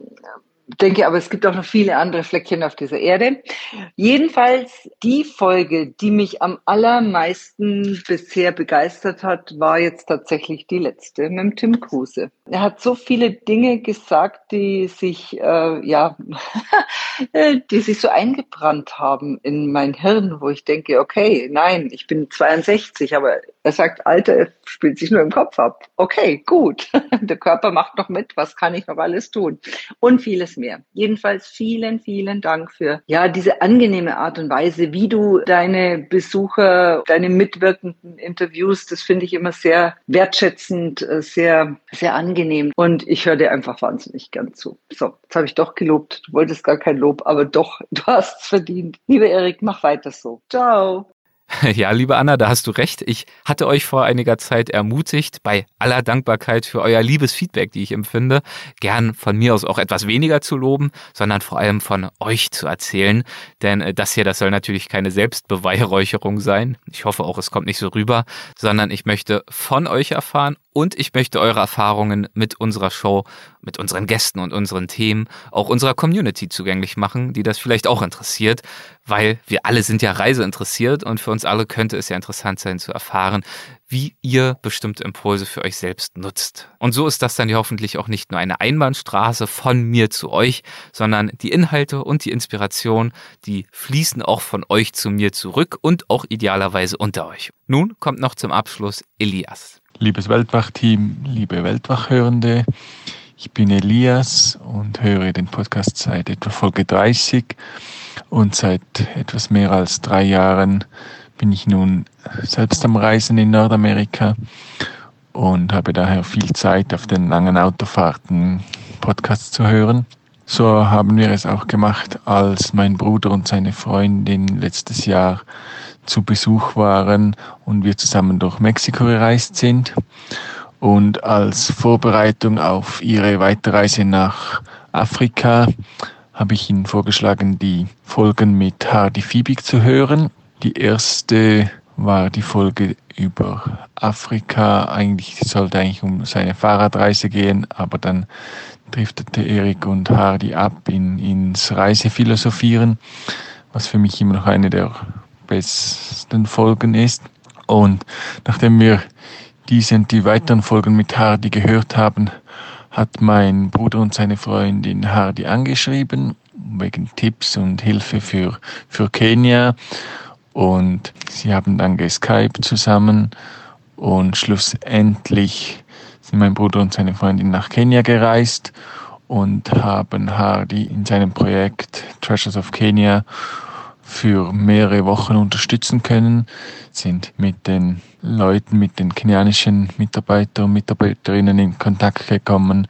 denke aber, es gibt auch noch viele andere Fleckchen auf dieser Erde. Jedenfalls die Folge, die mich am allermeisten bisher begeistert hat, war jetzt tatsächlich die letzte mit dem Tim Kruse. Er hat so viele Dinge gesagt, die sich, äh, ja, die sich so eingebrannt haben in mein Hirn, wo ich denke, okay, nein, ich bin 62, aber er sagt, Alter, spielt sich nur im Kopf ab. Okay, gut. Der Körper macht noch mit. Was kann ich noch alles tun? Und vieles mehr. Jedenfalls vielen, vielen Dank für, ja, diese angenehme Art und Weise, wie du deine Besucher, deine mitwirkenden Interviews, das finde ich immer sehr wertschätzend, äh, sehr, sehr angenehm. Und ich höre dir einfach wahnsinnig gern zu. So, jetzt habe ich doch gelobt. Du wolltest gar kein Lob, aber doch, du hast es verdient. Lieber Erik, mach weiter so. Ciao. Ja, liebe Anna, da hast du recht. Ich hatte euch vor einiger Zeit ermutigt, bei aller Dankbarkeit für euer liebes Feedback, die ich empfinde, gern von mir aus auch etwas weniger zu loben, sondern vor allem von euch zu erzählen. Denn äh, das hier, das soll natürlich keine Selbstbeweihräucherung sein. Ich hoffe auch, es kommt nicht so rüber, sondern ich möchte von euch erfahren und ich möchte eure Erfahrungen mit unserer Show, mit unseren Gästen und unseren Themen auch unserer Community zugänglich machen, die das vielleicht auch interessiert, weil wir alle sind ja reiseinteressiert und für uns alle könnte es ja interessant sein zu erfahren, wie ihr bestimmte Impulse für euch selbst nutzt. Und so ist das dann ja hoffentlich auch nicht nur eine Einbahnstraße von mir zu euch, sondern die Inhalte und die Inspiration, die fließen auch von euch zu mir zurück und auch idealerweise unter euch. Nun kommt noch zum Abschluss Elias. Liebes Weltwach-Team, liebe Weltwachhörende, Ich bin Elias und höre den Podcast seit etwa Folge 30 und seit etwas mehr als drei Jahren bin ich nun selbst am Reisen in Nordamerika und habe daher viel Zeit auf den langen Autofahrten Podcasts zu hören. So haben wir es auch gemacht, als mein Bruder und seine Freundin letztes Jahr zu Besuch waren und wir zusammen durch Mexiko gereist sind. Und als Vorbereitung auf ihre Weiterreise nach Afrika habe ich Ihnen vorgeschlagen, die Folgen mit Hardy Fiebig zu hören. Die erste war die Folge über Afrika. Eigentlich sollte eigentlich um seine Fahrradreise gehen, aber dann driftete Erik und Hardy ab in, ins Reisephilosophieren, was für mich immer noch eine der besten Folgen ist. Und nachdem wir diese und die weiteren Folgen mit Hardy gehört haben, hat mein Bruder und seine Freundin Hardy angeschrieben, wegen Tipps und Hilfe für, für Kenia. Und sie haben dann geskypt zusammen und schlussendlich sind mein Bruder und seine Freundin nach Kenia gereist und haben Hardy in seinem Projekt Treasures of Kenya für mehrere Wochen unterstützen können, sind mit den Leuten, mit den kenianischen Mitarbeitern und Mitarbeiterinnen in Kontakt gekommen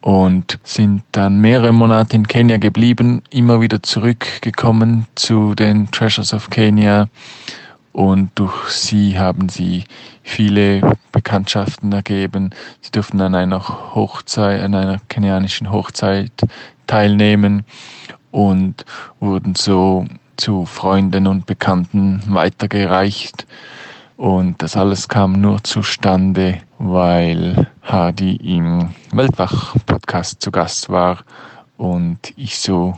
und sind dann mehrere Monate in Kenia geblieben, immer wieder zurückgekommen zu den Treasures of Kenya und durch sie haben sie viele Bekanntschaften ergeben. Sie durften an einer Hochzeit, an einer kenianischen Hochzeit teilnehmen und wurden so zu Freunden und Bekannten weitergereicht. Und das alles kam nur zustande, weil Hardy im Weltwach-Podcast zu Gast war und ich so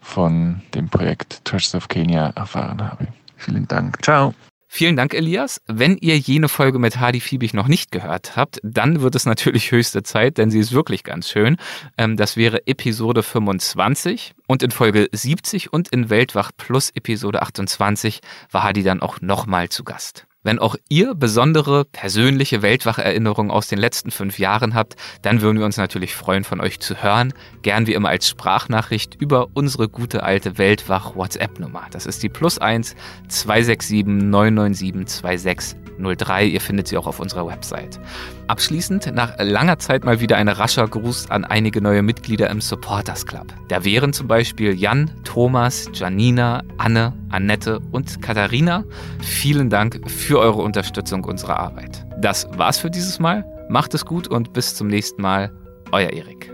von dem Projekt Treasures of Kenya erfahren habe. Vielen Dank. Ciao. Vielen Dank, Elias. Wenn ihr jene Folge mit Hardy Fiebig noch nicht gehört habt, dann wird es natürlich höchste Zeit, denn sie ist wirklich ganz schön. Ähm, das wäre Episode 25 und in Folge 70 und in Weltwach Plus Episode 28 war Hardy dann auch nochmal zu Gast. Wenn auch ihr besondere persönliche Weltwach-Erinnerungen aus den letzten fünf Jahren habt, dann würden wir uns natürlich freuen, von euch zu hören. Gern wie immer als Sprachnachricht über unsere gute alte Weltwach-WhatsApp-Nummer. Das ist die plus 1 267 997 26 03. Ihr findet sie auch auf unserer Website. Abschließend nach langer Zeit mal wieder ein rascher Gruß an einige neue Mitglieder im Supporters Club. Da wären zum Beispiel Jan, Thomas, Janina, Anne, Annette und Katharina. Vielen Dank für eure Unterstützung unserer Arbeit. Das war's für dieses Mal. Macht es gut und bis zum nächsten Mal. Euer Erik.